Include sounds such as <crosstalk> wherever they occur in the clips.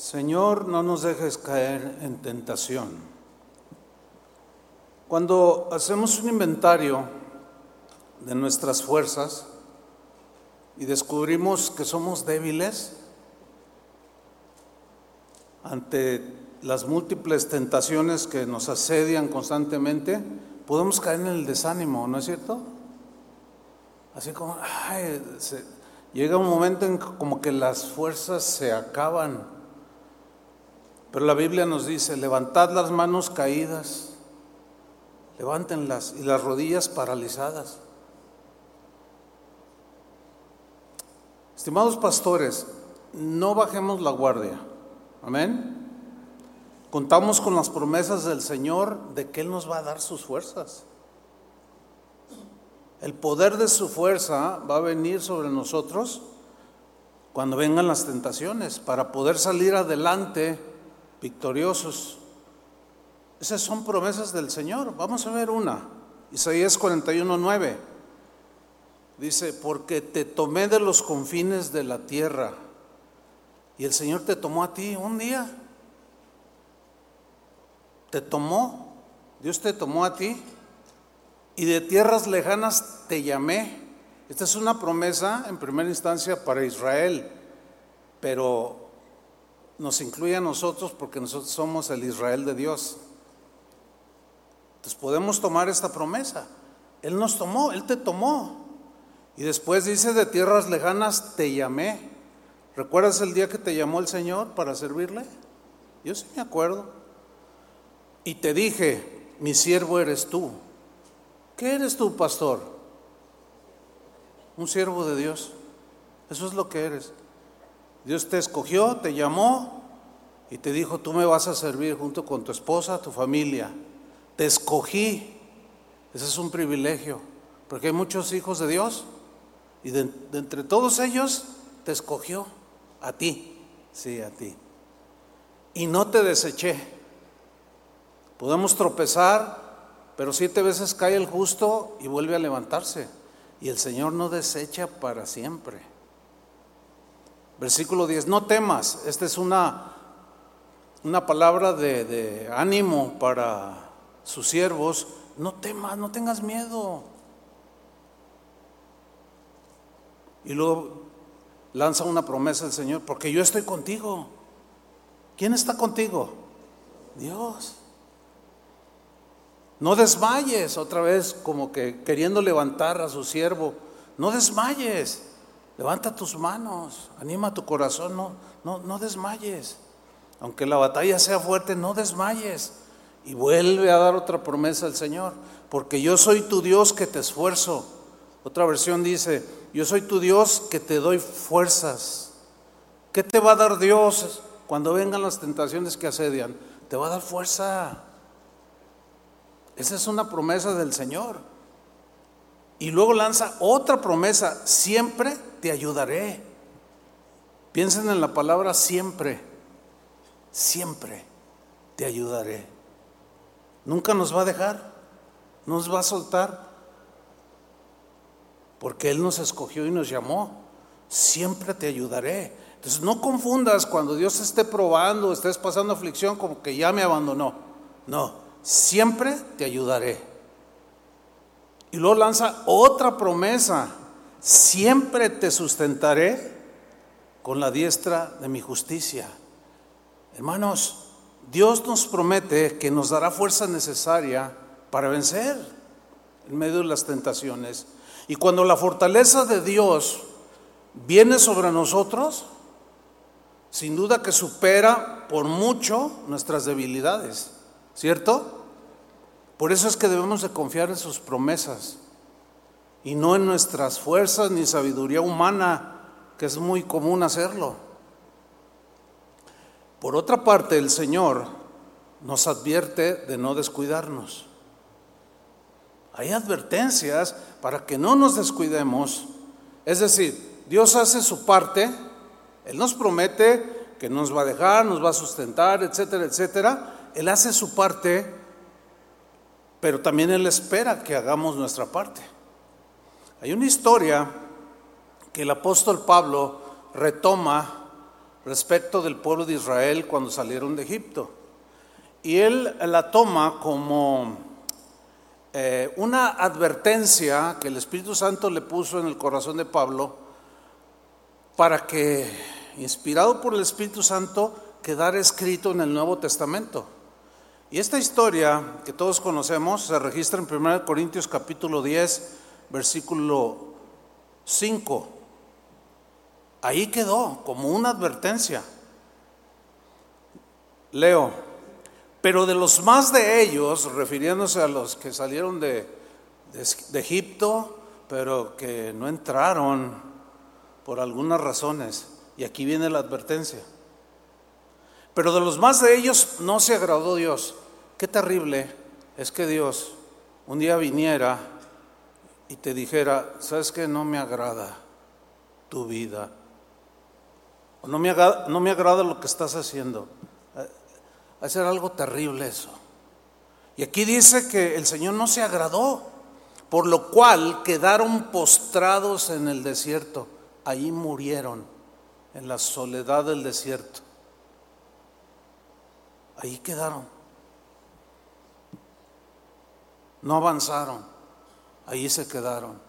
Señor, no nos dejes caer en tentación. Cuando hacemos un inventario de nuestras fuerzas y descubrimos que somos débiles ante las múltiples tentaciones que nos asedian constantemente, podemos caer en el desánimo, ¿no es cierto? Así como, llega un momento en que como que las fuerzas se acaban. Pero la Biblia nos dice, levantad las manos caídas, levántenlas y las rodillas paralizadas. Estimados pastores, no bajemos la guardia. Amén. Contamos con las promesas del Señor de que Él nos va a dar sus fuerzas. El poder de su fuerza va a venir sobre nosotros cuando vengan las tentaciones, para poder salir adelante victoriosos. Esas son promesas del Señor. Vamos a ver una. Isaías 41:9. Dice, porque te tomé de los confines de la tierra. Y el Señor te tomó a ti un día te tomó, Dios te tomó a ti y de tierras lejanas te llamé. Esta es una promesa en primera instancia para Israel, pero nos incluye a nosotros porque nosotros somos el Israel de Dios. Entonces podemos tomar esta promesa. Él nos tomó, Él te tomó. Y después dice, de tierras lejanas te llamé. ¿Recuerdas el día que te llamó el Señor para servirle? Yo sí me acuerdo. Y te dije, mi siervo eres tú. ¿Qué eres tú, pastor? Un siervo de Dios. Eso es lo que eres. Dios te escogió, te llamó y te dijo, tú me vas a servir junto con tu esposa, tu familia. Te escogí. Ese es un privilegio, porque hay muchos hijos de Dios y de, entre todos ellos te escogió a ti, sí, a ti. Y no te deseché. Podemos tropezar, pero siete veces cae el justo y vuelve a levantarse. Y el Señor no desecha para siempre. Versículo 10, no temas. Esta es una, una palabra de, de ánimo para sus siervos. No temas, no tengas miedo. Y luego lanza una promesa el Señor, porque yo estoy contigo. ¿Quién está contigo? Dios. No desmayes, otra vez como que queriendo levantar a su siervo. No desmayes, levanta tus manos, anima tu corazón, no, no, no desmayes. Aunque la batalla sea fuerte, no desmayes. Y vuelve a dar otra promesa al Señor, porque yo soy tu Dios que te esfuerzo. Otra versión dice, yo soy tu Dios que te doy fuerzas. ¿Qué te va a dar Dios cuando vengan las tentaciones que asedian? Te va a dar fuerza. Esa es una promesa del Señor. Y luego lanza otra promesa, siempre te ayudaré. Piensen en la palabra siempre, siempre te ayudaré. Nunca nos va a dejar, nos va a soltar, porque Él nos escogió y nos llamó. Siempre te ayudaré. Entonces no confundas cuando Dios esté probando, estés pasando aflicción como que ya me abandonó. No, siempre te ayudaré. Y luego lanza otra promesa, siempre te sustentaré con la diestra de mi justicia. Hermanos, Dios nos promete que nos dará fuerza necesaria para vencer en medio de las tentaciones. Y cuando la fortaleza de Dios viene sobre nosotros, sin duda que supera por mucho nuestras debilidades. ¿Cierto? Por eso es que debemos de confiar en sus promesas y no en nuestras fuerzas ni sabiduría humana, que es muy común hacerlo. Por otra parte, el Señor nos advierte de no descuidarnos. Hay advertencias para que no nos descuidemos. Es decir, Dios hace su parte, Él nos promete que nos va a dejar, nos va a sustentar, etcétera, etcétera. Él hace su parte, pero también Él espera que hagamos nuestra parte. Hay una historia que el apóstol Pablo retoma respecto del pueblo de Israel cuando salieron de Egipto. Y él la toma como eh, una advertencia que el Espíritu Santo le puso en el corazón de Pablo para que, inspirado por el Espíritu Santo, quedara escrito en el Nuevo Testamento. Y esta historia que todos conocemos se registra en 1 Corintios capítulo 10, versículo 5. Ahí quedó como una advertencia. Leo, pero de los más de ellos, refiriéndose a los que salieron de, de, Egipto, pero que no entraron por algunas razones, y aquí viene la advertencia. Pero de los más de ellos no se agradó Dios. Qué terrible es que Dios un día viniera y te dijera, ¿sabes qué? No me agrada tu vida. O no me agrada, no me agrada lo que estás haciendo. Ser algo terrible eso. Y aquí dice que el Señor no se agradó, por lo cual quedaron postrados en el desierto. Ahí murieron, en la soledad del desierto. Ahí quedaron. No avanzaron. Ahí se quedaron.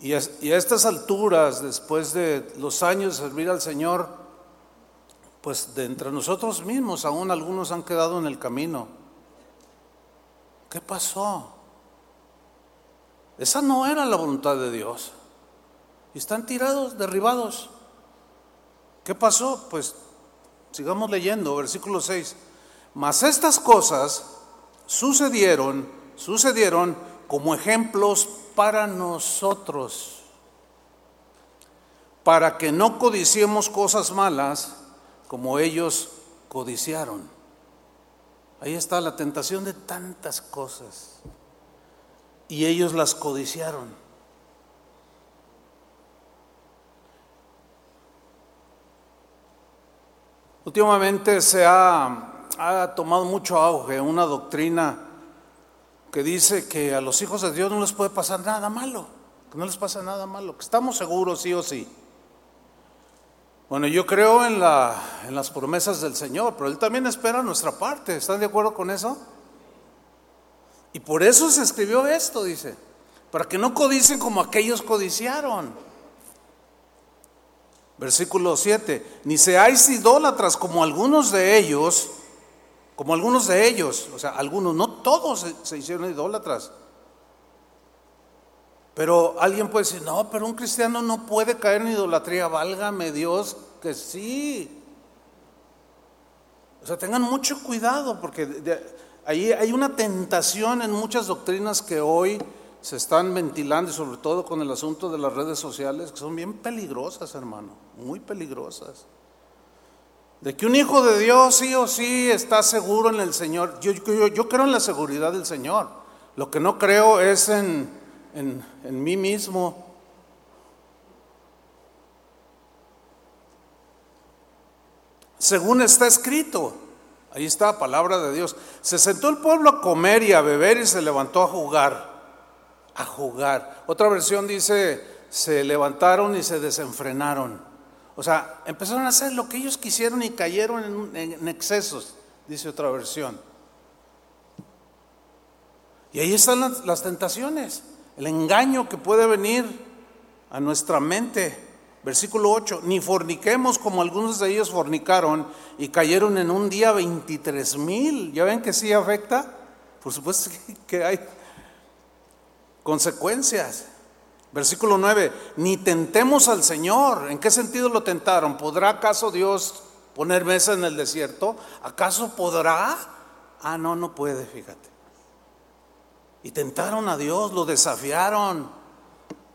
Y a, estas alturas, después de los años de servir al Señor, pues de entre nosotros mismos, aún algunos han quedado en el camino. ¿Qué pasó? Esa no era la voluntad de Dios. Y están tirados, derribados. ¿Qué pasó? Pues Sigamos leyendo, versículo 6. Mas estas cosas sucedieron, sucedieron como ejemplos para nosotros, para que no codiciemos cosas malas como ellos codiciaron. Ahí está la tentación de tantas cosas. Y ellos las codiciaron. Últimamente se ha, tomado mucho auge una doctrina que dice que a los hijos de Dios no les puede pasar nada malo, que no les pasa nada malo, que estamos seguros sí o sí. Bueno, yo creo en, la, en las promesas del Señor, pero Él también espera nuestra parte. ¿Están de acuerdo con eso? Y por eso se escribió esto, dice, para que no codicen como aquellos codiciaron. Versículo 7, ni seáis idólatras como algunos de ellos, como algunos de ellos, o sea, algunos, no todos se, hicieron idólatras. Pero alguien puede decir, no, pero un cristiano no puede caer en idolatría, válgame Dios, que sí. O sea, tengan mucho cuidado porque ahí hay una tentación en muchas doctrinas que hoy se están ventilando y sobre todo con el asunto de las redes sociales, que son bien peligrosas, hermano, muy peligrosas. De que un hijo de Dios sí o sí está seguro en el Señor. Yo, creo en la seguridad del Señor. Lo que no creo es en, en, en mí mismo. Según está escrito, ahí está la palabra de Dios. Se sentó el pueblo a comer y a beber y se levantó a jugar a jugar. Otra versión dice, se levantaron y se desenfrenaron. O sea, empezaron a hacer lo que ellos quisieron y cayeron en, excesos, dice otra versión. Y ahí están las, las tentaciones, el engaño que puede venir a nuestra mente. Versículo 8, ni forniquemos como algunos de ellos fornicaron y cayeron en un día 23 mil. ¿Ya ven que sí afecta? Por supuesto <laughs> que hay consecuencias. Versículo 9, ni tentemos al Señor. ¿En qué sentido lo tentaron? ¿Podrá acaso Dios poner mesa en el desierto? ¿Acaso podrá? Ah, no, no puede, fíjate. Y tentaron a Dios, lo desafiaron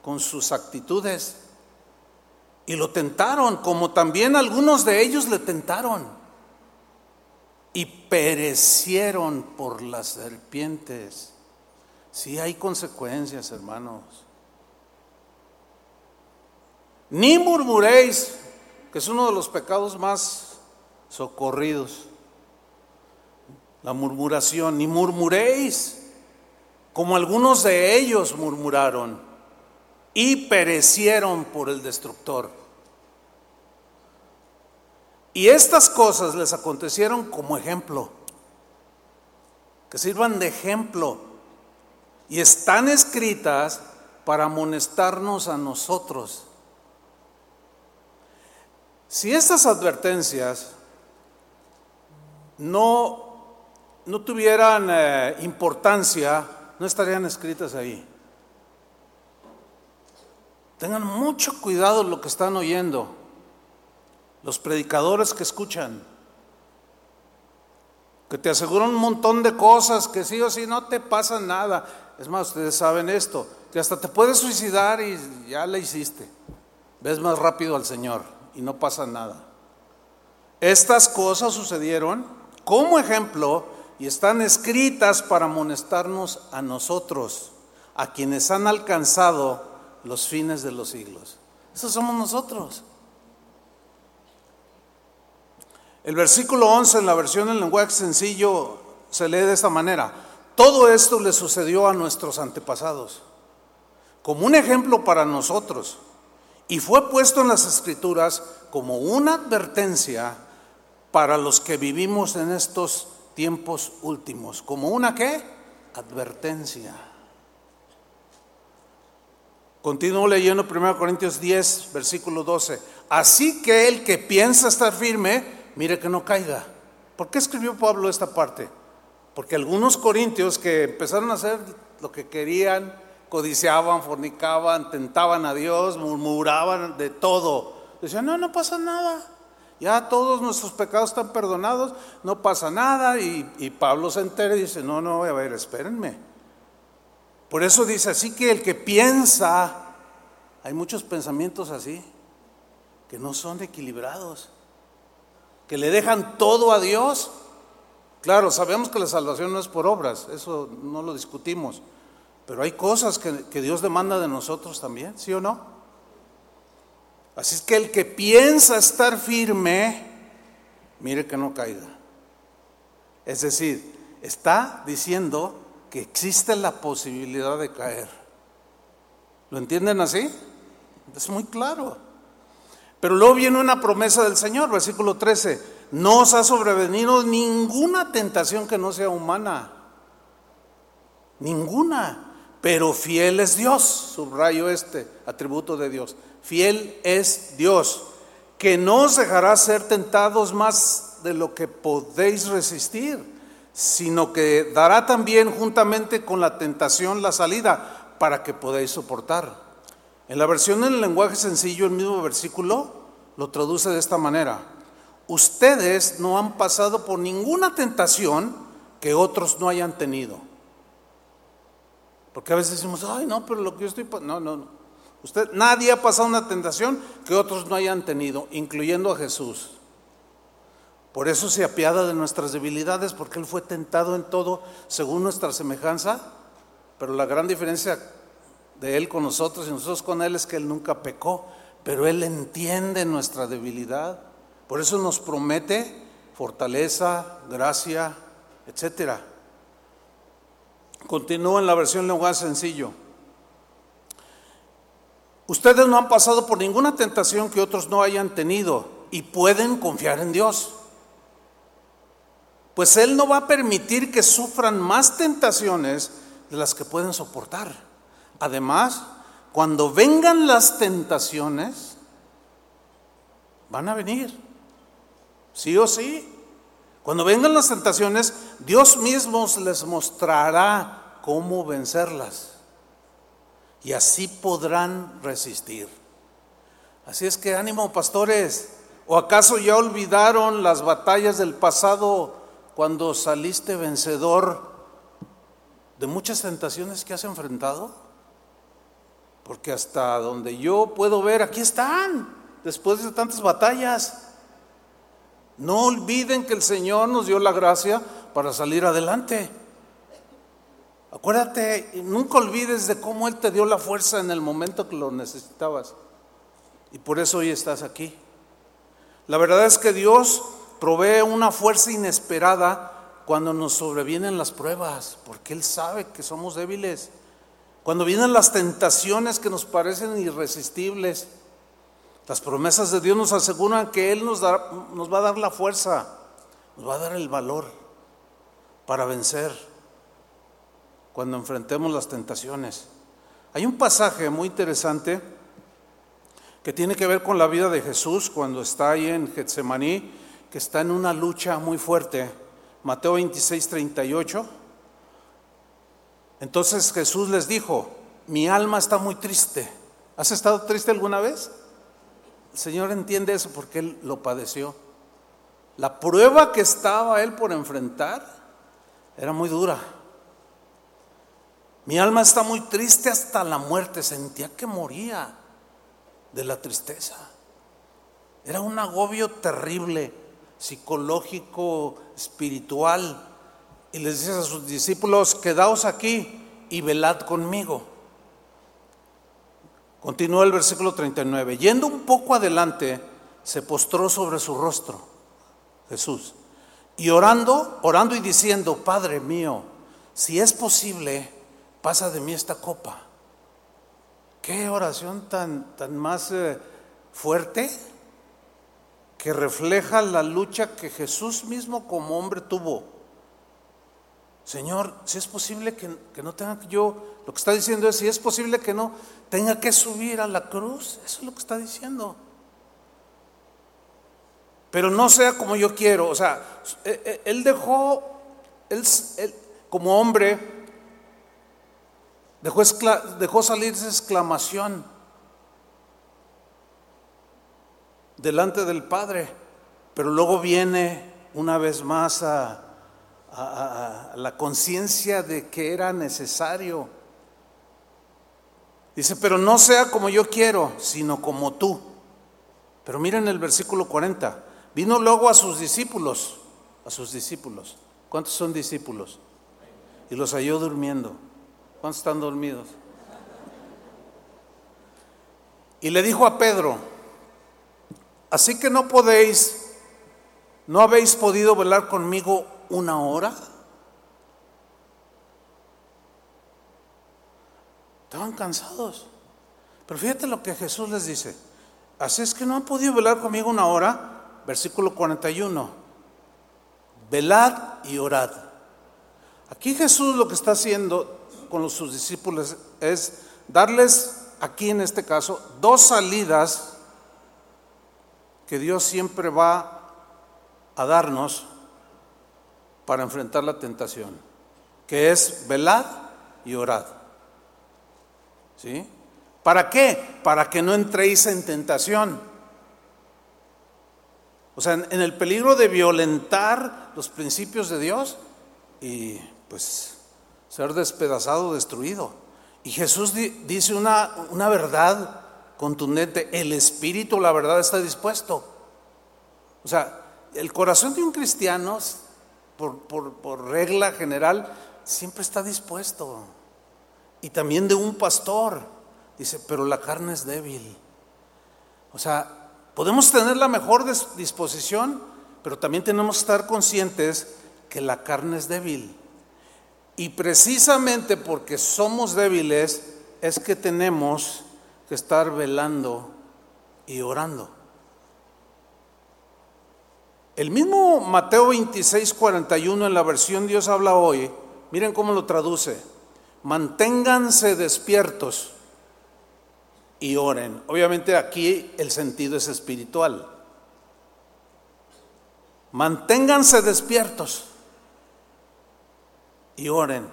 con sus actitudes. Y lo tentaron, como también algunos de ellos le tentaron. Y perecieron por las serpientes. Sí hay consecuencias, hermanos. Ni murmuréis, que es uno de los pecados más socorridos. La murmuración, ni murmuréis, como algunos de ellos murmuraron y perecieron por el destructor. Y estas cosas les acontecieron como ejemplo, que sirvan de ejemplo. Y están escritas para amonestarnos a nosotros. Si estas advertencias no, no tuvieran eh, importancia, no estarían escritas ahí. Tengan mucho cuidado lo que están oyendo, los predicadores que escuchan, que te aseguran un montón de cosas, que sí o sí no te pasa nada. Es más, ustedes saben esto, que hasta te puedes suicidar y ya le hiciste. Ves más rápido al Señor y no pasa nada. Estas cosas sucedieron como ejemplo y están escritas para amonestarnos a nosotros, a quienes han alcanzado los fines de los siglos. Esos somos nosotros. El versículo 11 en la versión en lenguaje sencillo se lee de esta manera. Todo esto le sucedió a nuestros antepasados, como un ejemplo para nosotros, y fue puesto en las escrituras como una advertencia para los que vivimos en estos tiempos últimos. ¿Como una qué? Advertencia. Continúo leyendo 1 Corintios 10, versículo 12. Así que el que piensa estar firme, mire que no caiga. ¿Por qué escribió Pablo esta parte? Porque algunos corintios que empezaron a hacer lo que querían, codiciaban, fornicaban, tentaban a Dios, murmuraban de todo. Decían, no, no pasa nada. Ya todos nuestros pecados están perdonados, no pasa nada. Y, y Pablo se entera y dice, no, no, a ver, espérenme. Por eso dice, así que el que piensa, hay muchos pensamientos así, que no son equilibrados, que le dejan todo a Dios. Claro, sabemos que la salvación no es por obras, eso no lo discutimos, pero hay cosas que, Dios demanda de nosotros también, ¿sí o no? Así es que el que piensa estar firme, mire que no caiga. Es decir, está diciendo que existe la posibilidad de caer. ¿Lo entienden así? Es muy claro. Pero luego viene una promesa del Señor, versículo 13. No os ha sobrevenido ninguna tentación que no sea humana. Ninguna. Pero fiel es Dios. Subrayo este atributo de Dios. Fiel es Dios, que no os dejará ser tentados más de lo que podéis resistir sino que dará también juntamente con la tentación la salida para que podáis soportar. En la versión en el lenguaje sencillo, el mismo versículo lo traduce de esta manera. Ustedes no han pasado por ninguna tentación que otros no hayan tenido. Porque a veces decimos, ay, no, pero lo que yo estoy... No, no, no. Usted, nadie ha pasado una tentación que otros no hayan tenido, incluyendo a Jesús. Por eso se apiada de nuestras debilidades, porque Él fue tentado en todo según nuestra semejanza, pero la gran diferencia de Él con nosotros y nosotros con Él es que Él nunca pecó, pero Él entiende nuestra debilidad. Por eso nos promete fortaleza, gracia, etc. Continúa en la versión lenguaje sencillo. Ustedes no han pasado por ninguna tentación que otros no hayan tenido y pueden confiar en Dios pues Él no va a permitir que sufran más tentaciones de las que pueden soportar. Además, cuando vengan las tentaciones, van a venir, sí o sí. Cuando vengan las tentaciones, Dios mismo les mostrará cómo vencerlas. Y así podrán resistir. Así es que ánimo, pastores. ¿O acaso ya olvidaron las batallas del pasado cuando saliste vencedor de muchas tentaciones que has enfrentado? Porque hasta donde yo puedo ver, aquí están, después de tantas batallas. No olviden que el Señor nos dio la gracia para salir adelante. Acuérdate, nunca olvides de cómo Él te dio la fuerza en el momento que lo necesitabas. Y por eso hoy estás aquí. La verdad es que Dios provee una fuerza inesperada cuando nos sobrevienen las pruebas, porque Él sabe que somos débiles. Cuando vienen las tentaciones que nos parecen irresistibles, Las promesas de Dios nos aseguran que Él nos, nos va a dar la fuerza, nos va a dar el valor para vencer cuando enfrentemos las tentaciones. Hay un pasaje muy interesante que tiene que ver con la vida de Jesús cuando está ahí en Getsemaní, que está en una lucha muy fuerte. Mateo 26, 38. Entonces Jesús les dijo, mi alma está muy triste. ¿Has estado triste alguna vez? El Señor entiende eso porque Él lo padeció. La prueba que estaba Él por enfrentar era muy dura. Mi alma está muy triste hasta la muerte. Sentía que moría de la tristeza. Era un agobio terrible, psicológico, espiritual. Y les dice a sus discípulos, quedaos aquí y velad conmigo. Continúa el versículo 39. Yendo un poco adelante, se postró sobre su rostro Jesús. Y orando, orando y diciendo, Padre mío, si es posible, pasa de mí esta copa. Qué oración tan, tan más eh, fuerte que refleja la lucha que Jesús mismo como hombre tuvo. Señor, si es posible que, que no tenga que yo, lo que está diciendo es, si es posible que no tenga que subir a la cruz, eso es lo que está diciendo. Pero no sea como yo quiero, o sea, e, e, él dejó, él, él como hombre, Dejó, dejó salir esa exclamación delante del Padre, pero luego viene una vez más a, la conciencia de que era necesario. Dice, pero no sea como yo quiero, sino como tú. Pero miren el versículo 40. Vino luego a sus discípulos, a sus discípulos. ¿Cuántos son discípulos? Y los halló durmiendo. ¿Cuántos están dormidos? Y le dijo a Pedro, así que no podéis, no habéis podido velar conmigo una hora. Estaban cansados. Pero fíjate lo que Jesús les dice. Así es que no han podido velar conmigo una hora. Versículo 41. Velad y orad. Aquí Jesús lo que está haciendo con sus discípulos es darles aquí en este caso dos salidas que Dios siempre va a darnos para enfrentar la tentación, que es velad y orad. ¿Sí? ¿Para qué? Para que no entréis en tentación. O sea, en el peligro de violentar los principios de Dios y pues ser despedazado, destruido. Y Jesús dice una, una verdad contundente, el espíritu, la verdad está dispuesto. O sea, el corazón de un cristiano, por, por, regla general, siempre está dispuesto. Y también de un pastor, dice, pero la carne es débil. O sea, podemos tener la mejor disposición, pero también tenemos que estar conscientes que la carne es débil. Y precisamente porque somos débiles es que tenemos que estar velando y orando. El mismo Mateo 26, 41 en la versión Dios habla hoy, miren cómo lo traduce. Manténganse despiertos y oren. Obviamente aquí el sentido es espiritual. Manténganse despiertos y oren.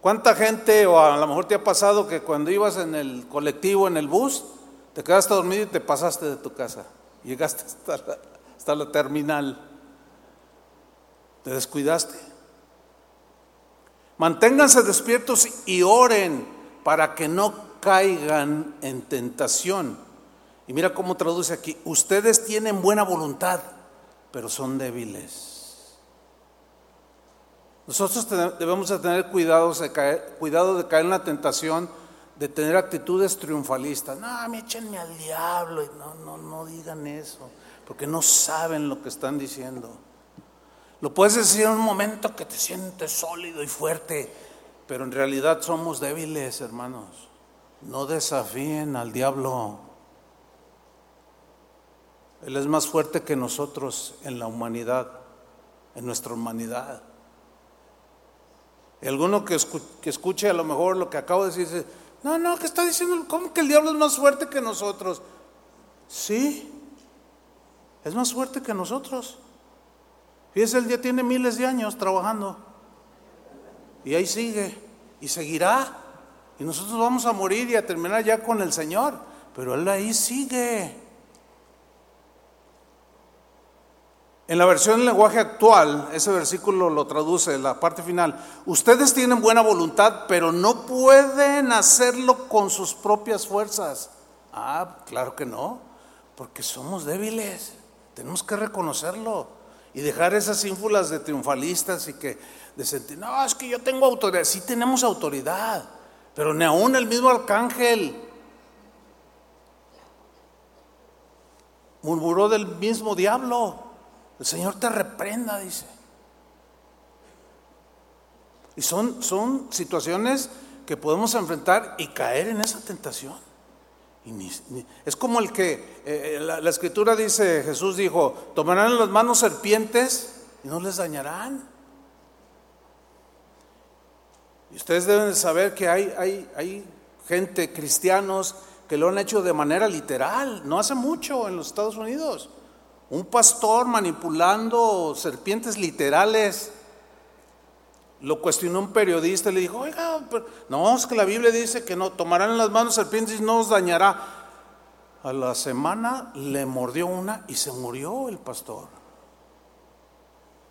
¿Cuánta gente, o a lo mejor te ha pasado que cuando ibas en el colectivo, en el bus, te quedaste dormido y te pasaste de tu casa? Llegaste hasta la, hasta la terminal. Te descuidaste. Manténganse despiertos y oren para que no caigan en tentación. Y mira cómo traduce aquí, ustedes tienen buena voluntad, pero son débiles. Nosotros debemos de tener cuidado de, caer, cuidado de caer en la tentación de tener actitudes triunfalistas. No, me échenme al diablo. No, no, no digan eso, porque no saben lo que están diciendo. Lo puedes decir en un momento que te sientes sólido y fuerte, pero en realidad somos débiles, hermanos. No desafíen al diablo. Él es más fuerte que nosotros en la humanidad, en nuestra humanidad. Y alguno que, escuche a lo mejor lo que acabo de decir dice, no, no, ¿qué está diciendo? ¿Cómo que el diablo es más fuerte que nosotros? Sí, es más fuerte que nosotros. Fíjese, él ya tiene miles de años trabajando. Y ahí sigue. Y seguirá. Y nosotros vamos a morir y a terminar ya con el Señor. Pero él ahí sigue. En la versión del lenguaje actual, ese versículo lo traduce, la parte final. Ustedes tienen buena voluntad, pero no pueden hacerlo con sus propias fuerzas. Ah, claro que no, porque somos débiles. Tenemos que reconocerlo y dejar esas ínfulas de triunfalistas y que de sentir, no, es que yo tengo autoridad. Sí tenemos autoridad, pero ni aún el mismo arcángel murmuró del mismo diablo. El Señor te reprenda, dice. Y son, son situaciones que podemos enfrentar y caer en esa tentación. Es como el que eh, la, la, escritura dice, Jesús dijo, tomarán en las manos serpientes y no les dañarán. Y ustedes deben saber que hay, hay, hay gente, cristianos, que lo han hecho de manera literal, no hace mucho en los Estados Unidos. Un pastor manipulando serpientes literales. Lo cuestionó un periodista y le dijo, oiga, no, es que la Biblia dice que no, tomarán las manos serpientes y no os dañará. A la semana le mordió una y se murió el pastor.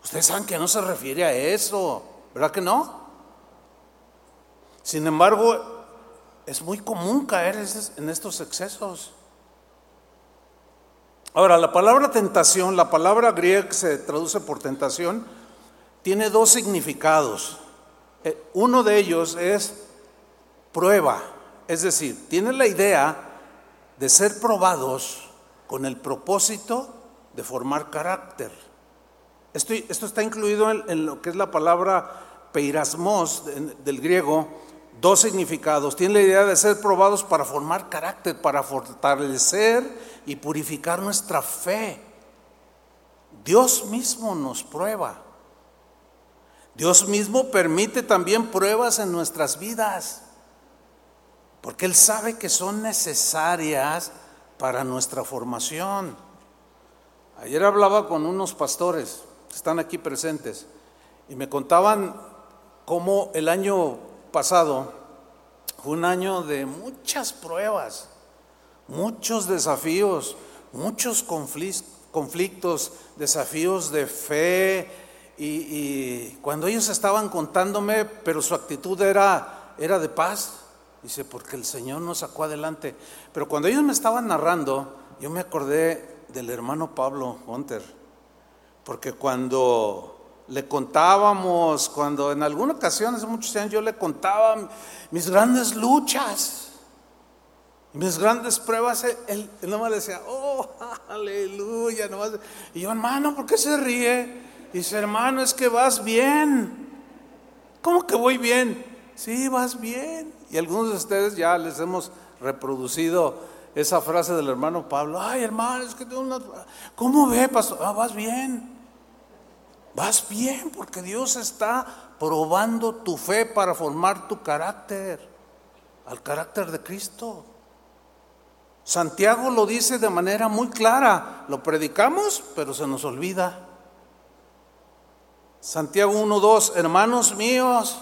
Ustedes saben que no se refiere a eso, ¿verdad que no? Sin embargo, es muy común caer en estos excesos. Ahora, la palabra tentación, la palabra griega que se traduce por tentación, tiene dos significados. Eh, uno de ellos es prueba, es decir, tiene la idea de ser probados con el propósito de formar carácter. Esto, esto está incluido en, lo que es la palabra peirasmos del griego, dos significados. Tiene la idea de ser probados para formar carácter, para fortalecer y purificar nuestra fe. Dios mismo nos prueba. Dios mismo permite también pruebas en nuestras vidas, porque Él sabe que son necesarias para nuestra formación. Ayer hablaba con unos pastores que están aquí presentes y me contaban cómo el año pasado fue un año de muchas pruebas muchos desafíos, muchos conflictos, desafíos de fe. Y, cuando ellos estaban contándome, pero su actitud era, era de paz, dice, porque el Señor nos sacó adelante. Pero cuando ellos me estaban narrando, yo me acordé del hermano Pablo Hunter, porque cuando le contábamos, cuando en alguna ocasión, hace muchos años, yo le contaba mis grandes luchas, mis grandes pruebas, él, él nomás decía, oh, <laughs> aleluya, nomás. Y yo, hermano, ¿por qué se ríe? Dice, hermano, es que vas bien. ¿Cómo que voy bien? Sí, vas bien. Y algunos de ustedes ya les hemos reproducido esa frase del hermano Pablo. Ay, hermano, es que tengo una... ¿Cómo ve, pastor? Ah, vas bien. Vas bien porque Dios está probando tu fe para formar tu carácter, al carácter de Cristo. Santiago lo dice de manera muy clara, lo predicamos, pero se nos olvida. Santiago 1.2, hermanos míos,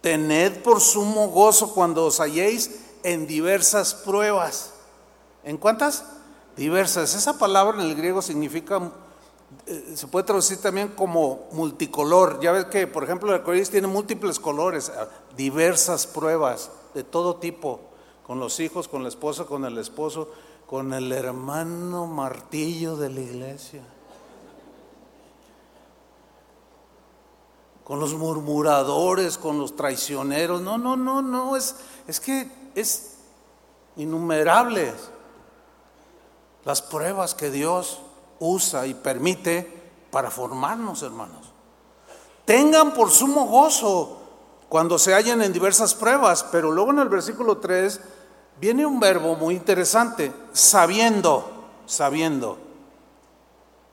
tened por sumo gozo cuando os halléis en diversas pruebas. ¿En cuántas? Diversas. Esa palabra en el griego significa, eh, se puede traducir también como multicolor. Ya ves que, por ejemplo, el arcoíris tiene múltiples colores, diversas pruebas de todo tipo con los hijos, con la esposa, con el esposo, con el hermano martillo de la iglesia, con los murmuradores, con los traicioneros. No, no, no, no, es, es que es innumerables las pruebas que Dios usa y permite para formarnos, hermanos. Tengan por sumo gozo cuando se hallen en diversas pruebas, pero luego en el versículo 3 viene un verbo muy interesante, sabiendo, sabiendo.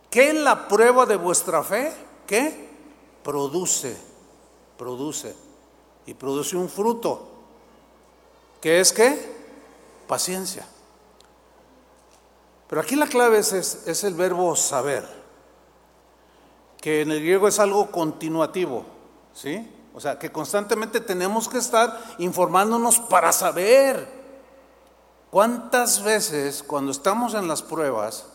que la prueba de vuestra fe, ¿qué? Produce, produce. Y produce un fruto. ¿Qué es qué? Paciencia. Pero aquí la clave es, es, el verbo saber, que en el griego es algo continuativo, ¿sí? O sea, que constantemente tenemos que estar informándonos para saber. ¿Cuántas veces cuando estamos en las pruebas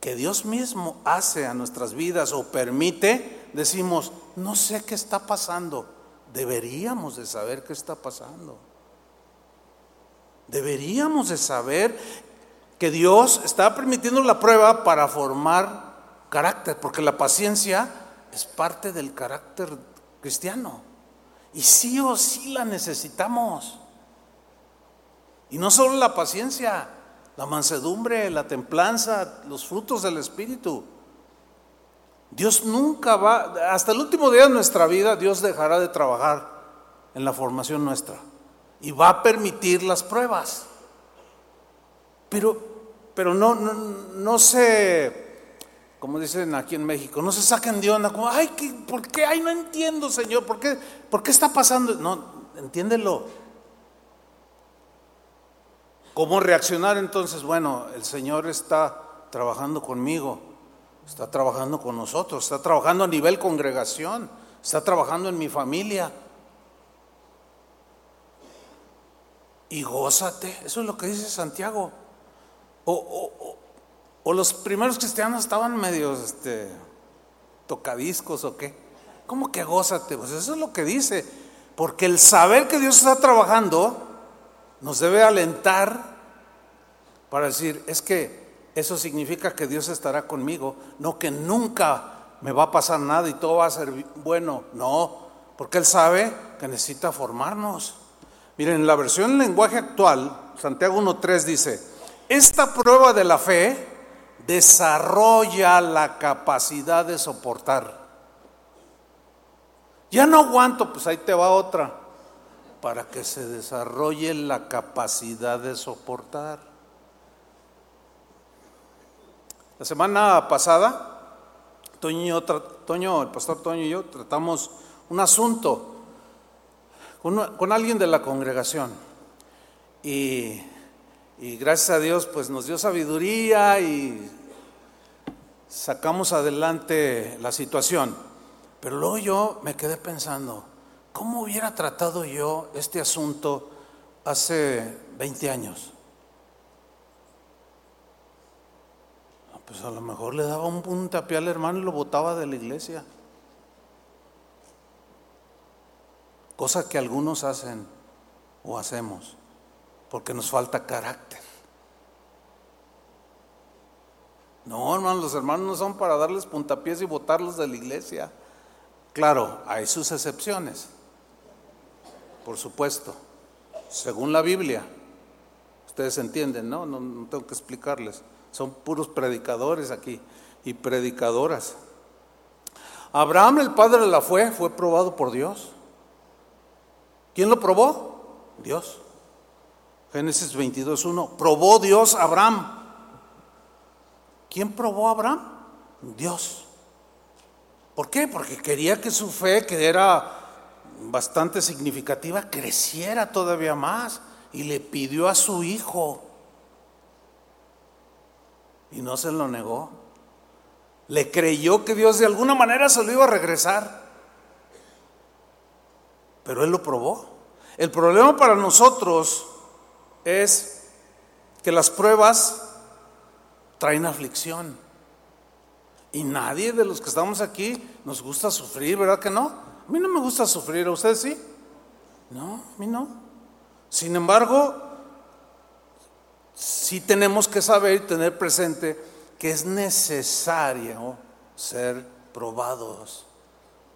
que Dios mismo hace a nuestras vidas o permite, decimos, no sé qué está pasando? Deberíamos de saber qué está pasando. Deberíamos de saber que Dios está permitiendo la prueba para formar carácter, porque la paciencia es parte del carácter cristiano. Y sí o sí la necesitamos. Y no solo la paciencia, la mansedumbre, la templanza, los frutos del Espíritu. Dios nunca va, hasta el último día de nuestra vida, Dios dejará de trabajar en la formación nuestra y va a permitir las pruebas. Pero, pero no, no, no se, como dicen aquí en México, no se saquen de onda, como, ay, ¿por qué? Ay, no entiendo, Señor, ¿por qué, ¿por qué está pasando? No, entiéndelo. ¿Cómo reaccionar entonces? Bueno, el Señor está trabajando conmigo, está trabajando con nosotros, está trabajando a nivel congregación, está trabajando en mi familia. Y gózate, eso es lo que dice Santiago. O, los primeros cristianos estaban medio este, tocadiscos o qué. ¿Cómo que gózate? Pues eso es lo que dice. Porque el saber que Dios está trabajando nos debe alentar para decir, es que eso significa que Dios estará conmigo, no que nunca me va a pasar nada y todo va a ser bueno. No, porque Él sabe que necesita formarnos. Miren, en la versión en lenguaje actual, Santiago 1.3 dice, esta prueba de la fe desarrolla la capacidad de soportar. Ya no aguanto, pues ahí te va otra, para que se desarrolle la capacidad de soportar. La semana pasada, Toño, Toño, el pastor Toño y yo tratamos un asunto con, alguien de la congregación y y gracias a Dios, pues nos dio sabiduría y sacamos adelante la situación. Pero luego yo me quedé pensando, ¿cómo hubiera tratado yo este asunto hace 20 años? Pues a lo mejor le daba un puntapié al hermano y lo botaba de la iglesia. Cosa que algunos hacen o hacemos porque nos falta carácter. No, hermanos, los hermanos no son para darles puntapiés y botarlos de la iglesia. Claro, hay sus excepciones, por supuesto, según la Biblia. Ustedes entienden, ¿no? No, no tengo que explicarles. Son puros predicadores aquí y predicadoras. Abraham, el padre de la fe, fue probado por Dios. ¿Quién lo probó? Dios. Génesis 22.1, probó Dios a Abraham. ¿Quién probó a Abraham? Dios. ¿Por qué? Porque quería que su fe, que era bastante significativa, creciera todavía más y le pidió a su hijo. Y no se lo negó. Le creyó que Dios de alguna manera se lo iba a regresar. Pero él lo probó. El problema para nosotros es que las pruebas traen aflicción. Y nadie de los que estamos aquí nos gusta sufrir, ¿verdad que no? A mí no me gusta sufrir, ¿a usted sí? No, a mí no. Sin embargo, sí tenemos que saber y tener presente que es necesario ser probados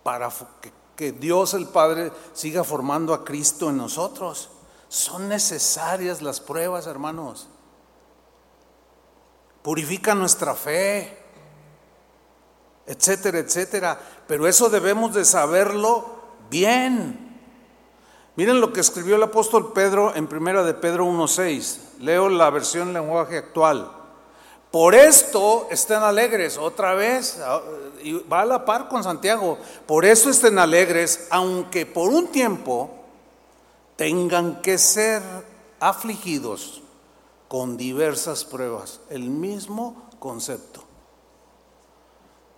para que, que Dios el Padre siga formando a Cristo en nosotros. Son necesarias las pruebas, hermanos. Purifica nuestra fe, etcétera, etcétera. Pero eso debemos de saberlo bien. Miren lo que escribió el apóstol Pedro en primera de Pedro 1.6. Leo la versión lenguaje actual. Por esto estén alegres, otra vez, y va a la par con Santiago. Por eso estén alegres, aunque por un tiempo tengan que ser afligidos con diversas pruebas. El mismo concepto.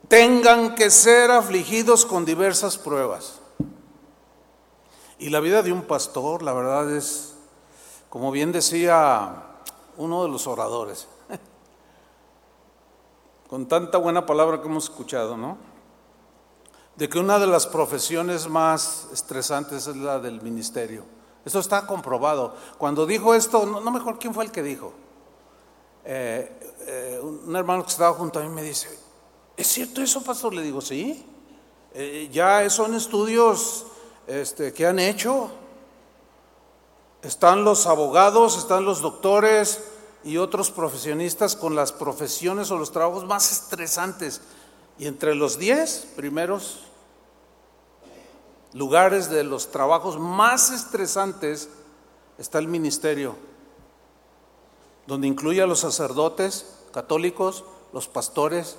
Tengan que ser afligidos con diversas pruebas. Y la vida de un pastor, la verdad es, como bien decía uno de los oradores, <laughs> con tanta buena palabra que hemos escuchado, ¿no? De que una de las profesiones más estresantes es la del ministerio. Esto está comprobado. Cuando dijo esto, no, mejor quién fue el que dijo. Eh, eh, un hermano que estaba junto a mí me dice, ¿es cierto eso, pastor? Le digo, sí. Eh, ya son estudios este, que han hecho. Están los abogados, están los doctores, y otros profesionistas con las profesiones o los trabajos más estresantes. Y entre los diez primeros lugares de los trabajos más estresantes está el ministerio, donde incluye a los sacerdotes católicos, los pastores,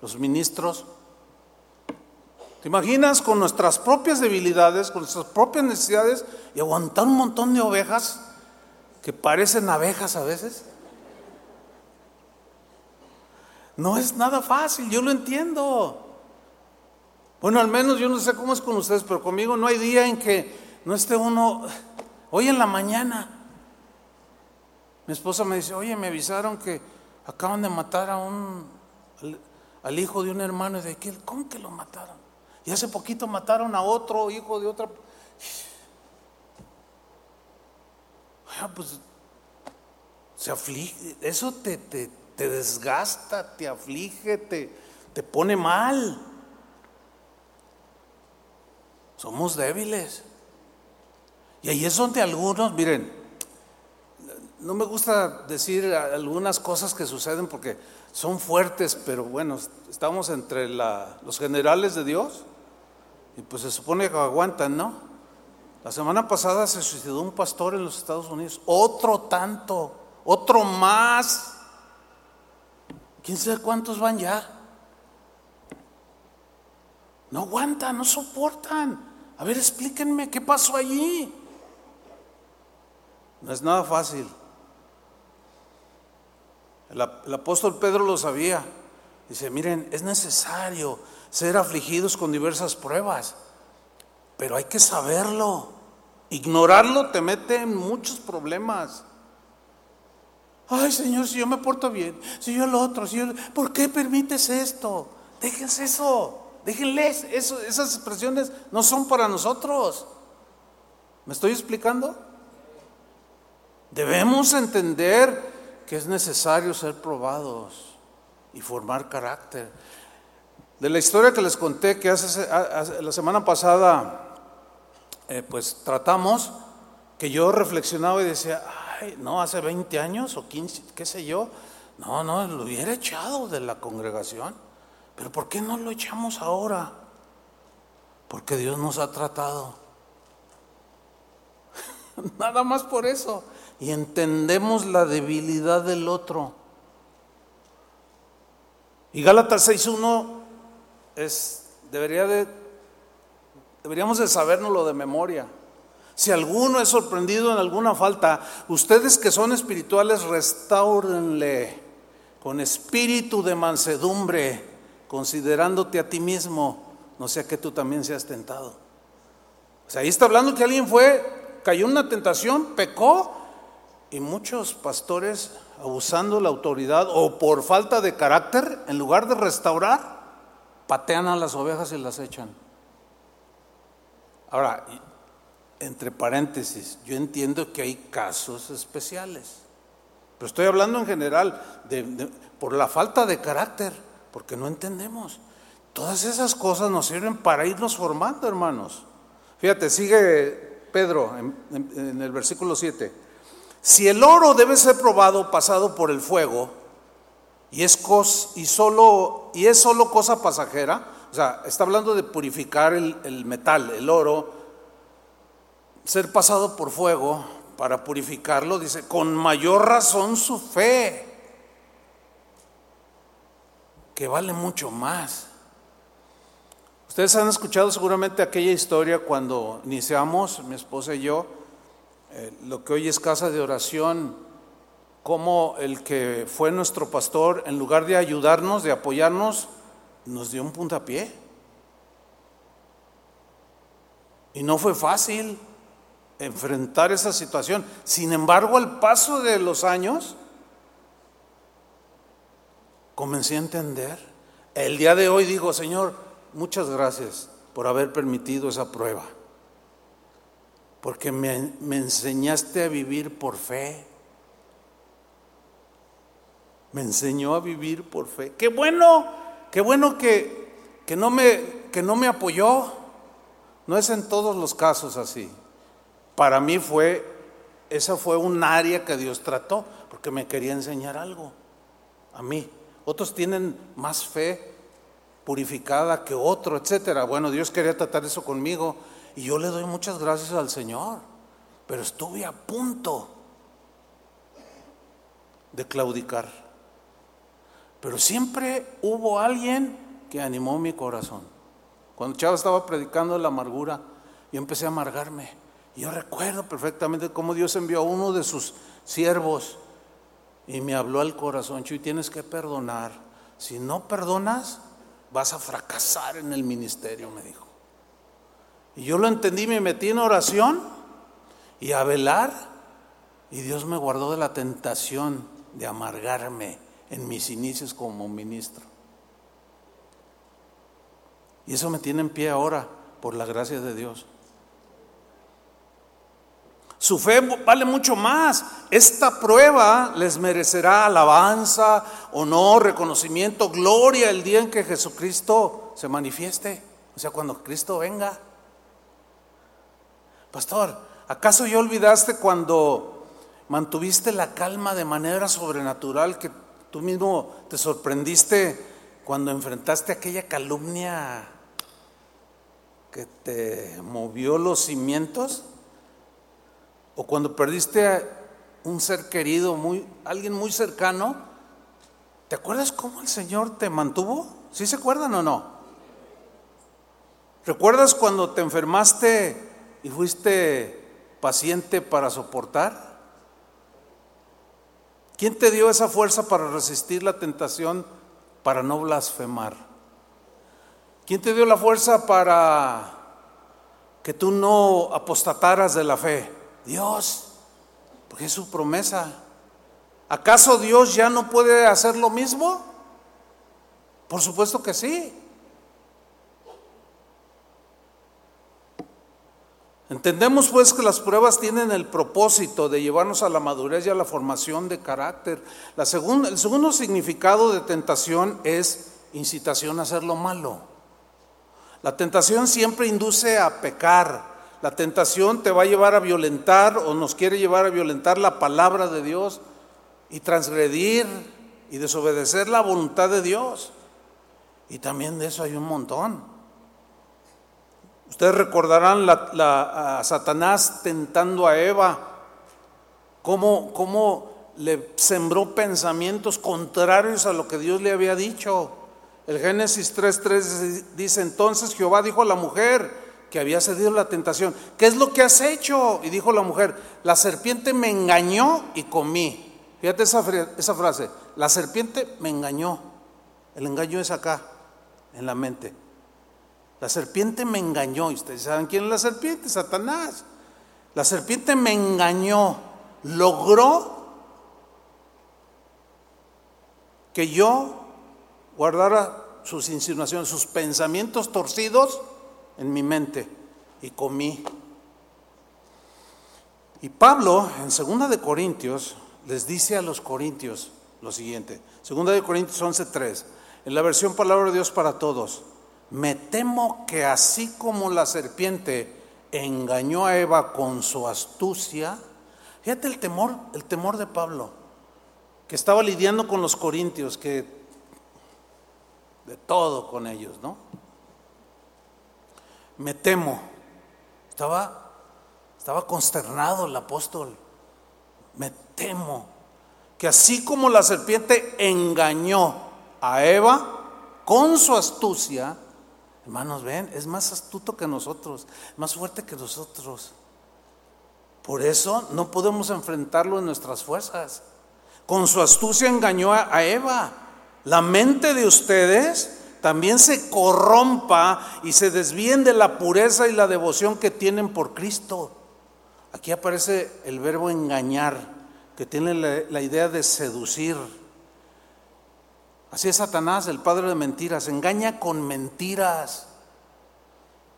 los ministros. ¿Te imaginas con nuestras propias debilidades, con nuestras propias necesidades y aguantar un montón de ovejas? que parecen abejas a veces. No es nada fácil, yo lo entiendo. Bueno, al menos yo no sé cómo es con ustedes, pero conmigo no hay día en que no esté uno, hoy en la mañana, mi esposa me dice, oye, me avisaron que acaban de matar a un, al, hijo de un hermano, y de qué, ¿cómo que lo mataron? Y hace poquito mataron a otro hijo de otra. Ah, pues se aflige, eso te, te, desgasta, te aflige, te, te pone mal. Somos débiles. Y ahí es donde algunos, miren, no me gusta decir algunas cosas que suceden porque son fuertes, pero bueno, estamos entre los generales de Dios y pues se supone que aguantan, ¿no? La semana pasada se suicidó un pastor en los Estados Unidos, otro tanto, otro más. ¿Quién sabe cuántos van ya? No aguantan, no soportan. A ver, explíquenme qué pasó allí. No es nada fácil. El, apóstol Pedro lo sabía. Dice, miren, es necesario ser afligidos con diversas pruebas pero hay que saberlo. Ignorarlo te mete en muchos problemas. Ay, Señor, si yo me porto bien, si yo lo otro, si ¿por qué permites esto? Déjense eso, déjenles, esas expresiones no son para nosotros. ¿Me estoy explicando? Debemos entender que es necesario ser probados y formar carácter. De la historia que les conté que hace, la semana pasada eh, pues tratamos, que yo reflexionaba y decía, ay, no, hace 20 años o 15, qué sé yo, no, no, lo hubiera echado de la congregación, pero ¿por qué no lo echamos ahora? Porque Dios nos ha tratado. <laughs> Nada más por eso. Y entendemos la debilidad del otro. Y Gálatas 6.1 es, debería de Deberíamos de lo de memoria. Si alguno es sorprendido en alguna falta, ustedes que son espirituales, restáurenle con espíritu de mansedumbre, considerándote a ti mismo, no sea que tú también seas tentado. O sea, ahí está hablando que alguien fue, cayó en una tentación, pecó, y muchos pastores, abusando la autoridad o por falta de carácter, en lugar de restaurar, patean a las ovejas y las echan. Ahora, entre paréntesis, yo entiendo que hay casos especiales, pero estoy hablando en general por la falta de carácter, porque no entendemos. Todas esas cosas nos sirven para irnos formando, hermanos. Fíjate, sigue Pedro en, el versículo 7. Si el oro debe ser probado, pasado por el fuego, y es, y solo, y es solo cosa pasajera, o sea, está hablando de purificar el, metal, el oro, ser pasado por fuego para purificarlo, dice, con mayor razón su fe. que vale mucho más. Ustedes han escuchado seguramente aquella historia cuando iniciamos, mi esposa y yo, eh, lo que hoy es casa de oración, como el que fue nuestro pastor, en lugar de ayudarnos, de apoyarnos, nos dio un puntapié. Y no fue fácil enfrentar esa situación. Sin embargo, al paso de los años, comencé a entender. El día de hoy digo, Señor, muchas gracias por haber permitido esa prueba. Porque me, me enseñaste a vivir por fe. Me enseñó a vivir por fe. Qué bueno, qué bueno que, que, no, me, que no me apoyó. No es en todos los casos así. Para mí fue, esa fue un área que Dios trató, porque me quería enseñar algo a mí. Otros tienen más fe purificada que otro, etcétera. Bueno, Dios quería tratar eso conmigo y yo le doy muchas gracias al Señor, pero estuve a punto de claudicar. Pero siempre hubo alguien que animó mi corazón. Cuando Chava estaba predicando la amargura, yo empecé a amargarme. Yo recuerdo perfectamente cómo Dios envió a uno de sus siervos y me habló al corazón, y tienes que perdonar. Si no perdonas, vas a fracasar en el ministerio, me dijo. Y yo lo entendí, me metí en oración y a velar, y Dios me guardó de la tentación de amargarme en mis inicios como ministro. Y eso me tiene en pie ahora, por la gracia de Dios. Su fe vale mucho más. Esta prueba les merecerá alabanza, honor, reconocimiento, gloria el día en que Jesucristo se manifieste. O sea, cuando Cristo venga. Pastor, ¿acaso ya olvidaste cuando mantuviste la calma de manera sobrenatural que tú mismo te sorprendiste cuando enfrentaste aquella calumnia que te movió los cimientos? o cuando perdiste a un ser querido, muy, alguien muy cercano, ¿te acuerdas cómo el Señor te mantuvo? ¿Sí se acuerdan o no? ¿Recuerdas cuando te enfermaste y fuiste paciente para soportar? ¿Quién te dio esa fuerza para resistir la tentación, para no blasfemar? ¿Quién te dio la fuerza para que tú no apostataras de la fe? Dios, porque es su promesa. ¿Acaso Dios ya no puede hacer lo mismo? Por supuesto que sí. Entendemos pues que las pruebas tienen el propósito de llevarnos a la madurez y a la formación de carácter. El segundo significado de tentación es incitación a hacer lo malo. La tentación siempre induce a pecar, la tentación te va a llevar a violentar o nos quiere llevar a violentar la palabra de Dios y transgredir y desobedecer la voluntad de Dios. Y también de eso hay un montón. Ustedes recordarán a Satanás tentando a Eva, cómo, cómo le sembró pensamientos contrarios a lo que Dios le había dicho. El Génesis 3.3 dice, entonces Jehová dijo a la mujer, que había cedido la tentación. ¿Qué es lo que has hecho? Y dijo la mujer, la serpiente me engañó y comí. Fíjate esa, esa frase, la serpiente me engañó. El engaño es acá, en la mente. La serpiente me engañó. Y ustedes saben quién es la serpiente, Satanás. La serpiente me engañó. Logró que yo guardara sus insinuaciones, sus pensamientos torcidos en mi mente y comí. Y Pablo en segunda de Corintios les dice a los corintios lo siguiente, segunda de Corintios 11:3, en la versión palabra de Dios para todos, me temo que así como la serpiente engañó a Eva con su astucia, fíjate el temor, el temor de Pablo, que estaba lidiando con los corintios, que de todo con ellos, ¿no? me temo. Estaba, estaba consternado el apóstol. Me temo que así como la serpiente engañó a Eva con su astucia, hermanos, ven, es más astuto que nosotros, más fuerte que nosotros. Por eso no podemos enfrentarlo en nuestras fuerzas. Con su astucia engañó a Eva. La mente de ustedes también se corrompa y se desvíen de la pureza y la devoción que tienen por Cristo. Aquí aparece el verbo engañar, que tiene la, idea de seducir. Así es Satanás, el padre de mentiras, engaña con mentiras.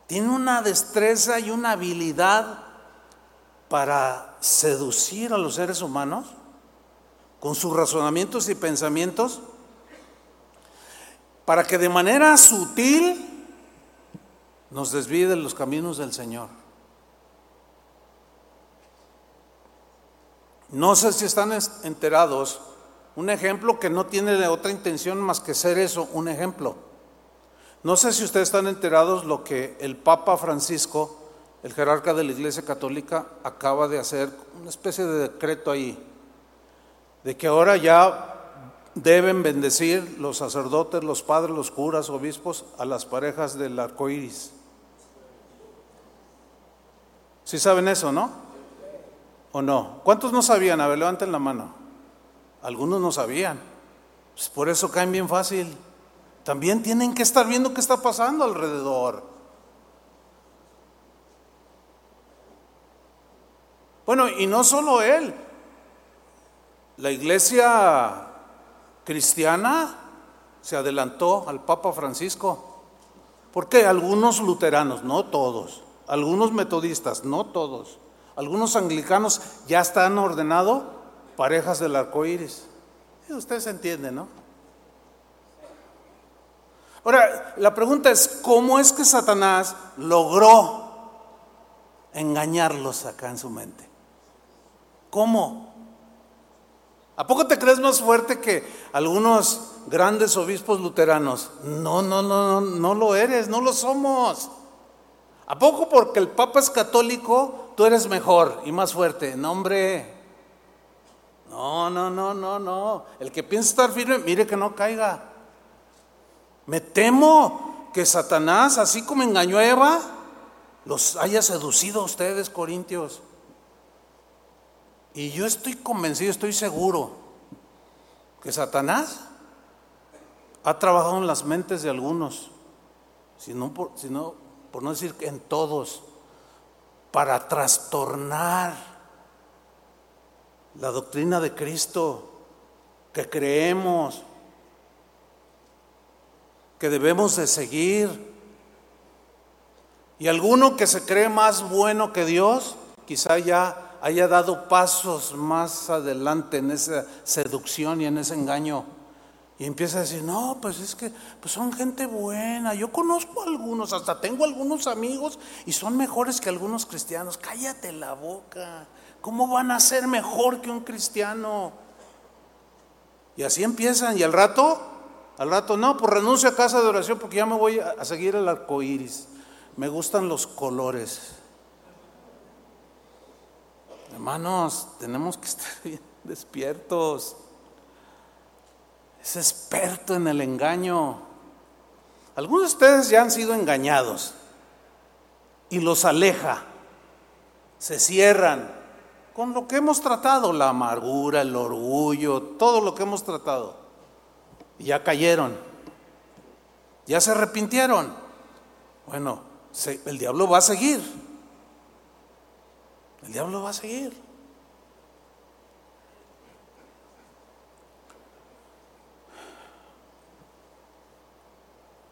Tiene una destreza y una habilidad para seducir a los seres humanos con sus razonamientos y pensamientos, para que de manera sutil nos desvíe de los caminos del Señor. No sé si están enterados, un ejemplo que no tiene otra intención más que ser eso, un ejemplo. No sé si ustedes están enterados lo que el Papa Francisco, el jerarca de la Iglesia Católica, acaba de hacer, una especie de decreto ahí, de que ahora ya deben bendecir los sacerdotes, los padres, los curas, obispos a las parejas del arco iris. ¿Sí saben eso, no? ¿O no? ¿Cuántos no sabían? A ver, levanten la mano. Algunos no sabían. Pues por eso caen bien fácil. También tienen que estar viendo qué está pasando alrededor. Bueno, y no solo él. La iglesia cristiana se adelantó al Papa Francisco. ¿Por qué? Algunos luteranos, no todos. Algunos metodistas, no todos. Algunos anglicanos ya están ordenados parejas del arco iris. Ustedes entienden, ¿no? Ahora, la pregunta es: ¿cómo es que Satanás logró engañarlos acá en su mente? ¿Cómo? ¿A poco te crees más fuerte que algunos grandes obispos luteranos? No, no, no, no, no lo eres, no lo somos. ¿A poco porque el Papa es católico, tú eres mejor y más fuerte? No, hombre. No, no, no, no, no. El que piensa estar firme, mire que no caiga. Me temo que Satanás, así como engañó a Eva, los haya seducido a ustedes, corintios. Y yo estoy convencido, estoy seguro que Satanás ha trabajado en las mentes de algunos, si no, si no por no decir en todos, para trastornar la doctrina de Cristo que creemos, que debemos de seguir. Y alguno que se cree más bueno que Dios, quizá ya haya dado pasos más adelante en esa seducción y en ese engaño. Y empieza a decir, no, pues es que pues son gente buena. Yo conozco a algunos, hasta tengo algunos amigos y son mejores que algunos cristianos. Cállate la boca. ¿Cómo van a ser mejor que un cristiano? Y así empiezan. Y al rato, al rato, no, pues renuncio a casa de oración porque ya me voy a seguir el arco iris. Me gustan los colores. Hermanos, tenemos que <laughs> estar bien despiertos es experto en el engaño. Algunos de ustedes ya han sido engañados y los aleja, se cierran con lo que hemos tratado, la amargura, el orgullo, todo lo que hemos tratado. Y ya cayeron, ya se arrepintieron. Bueno, el diablo va a seguir. El diablo va a seguir.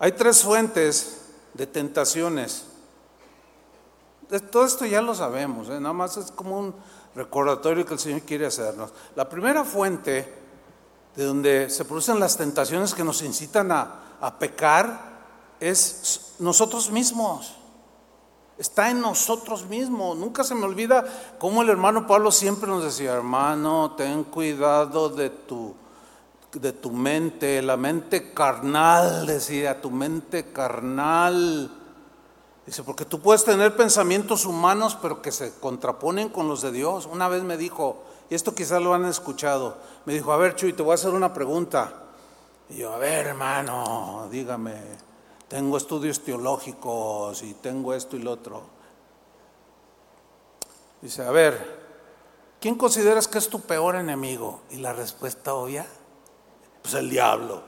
Hay tres fuentes de tentaciones. Todo esto ya lo sabemos, ¿eh? nada más es como un recordatorio que el Señor quiere hacernos. La primera fuente de donde se producen las tentaciones que nos incitan a, pecar es nosotros mismos. Está en nosotros mismos. Nunca se me olvida cómo el hermano Pablo siempre nos decía, hermano, ten cuidado de tu mente, la mente carnal, decía, tu mente carnal. Dice, porque tú puedes tener pensamientos humanos, pero que se contraponen con los de Dios. Una vez me dijo, y esto quizás lo han escuchado, me dijo, a ver, Chuy, te voy a hacer una pregunta. Y yo, a ver, hermano, dígame, tengo estudios teológicos y tengo esto y lo otro. Dice, a ver, ¿quién consideras que es tu peor enemigo? Y la respuesta obvia, pues el diablo.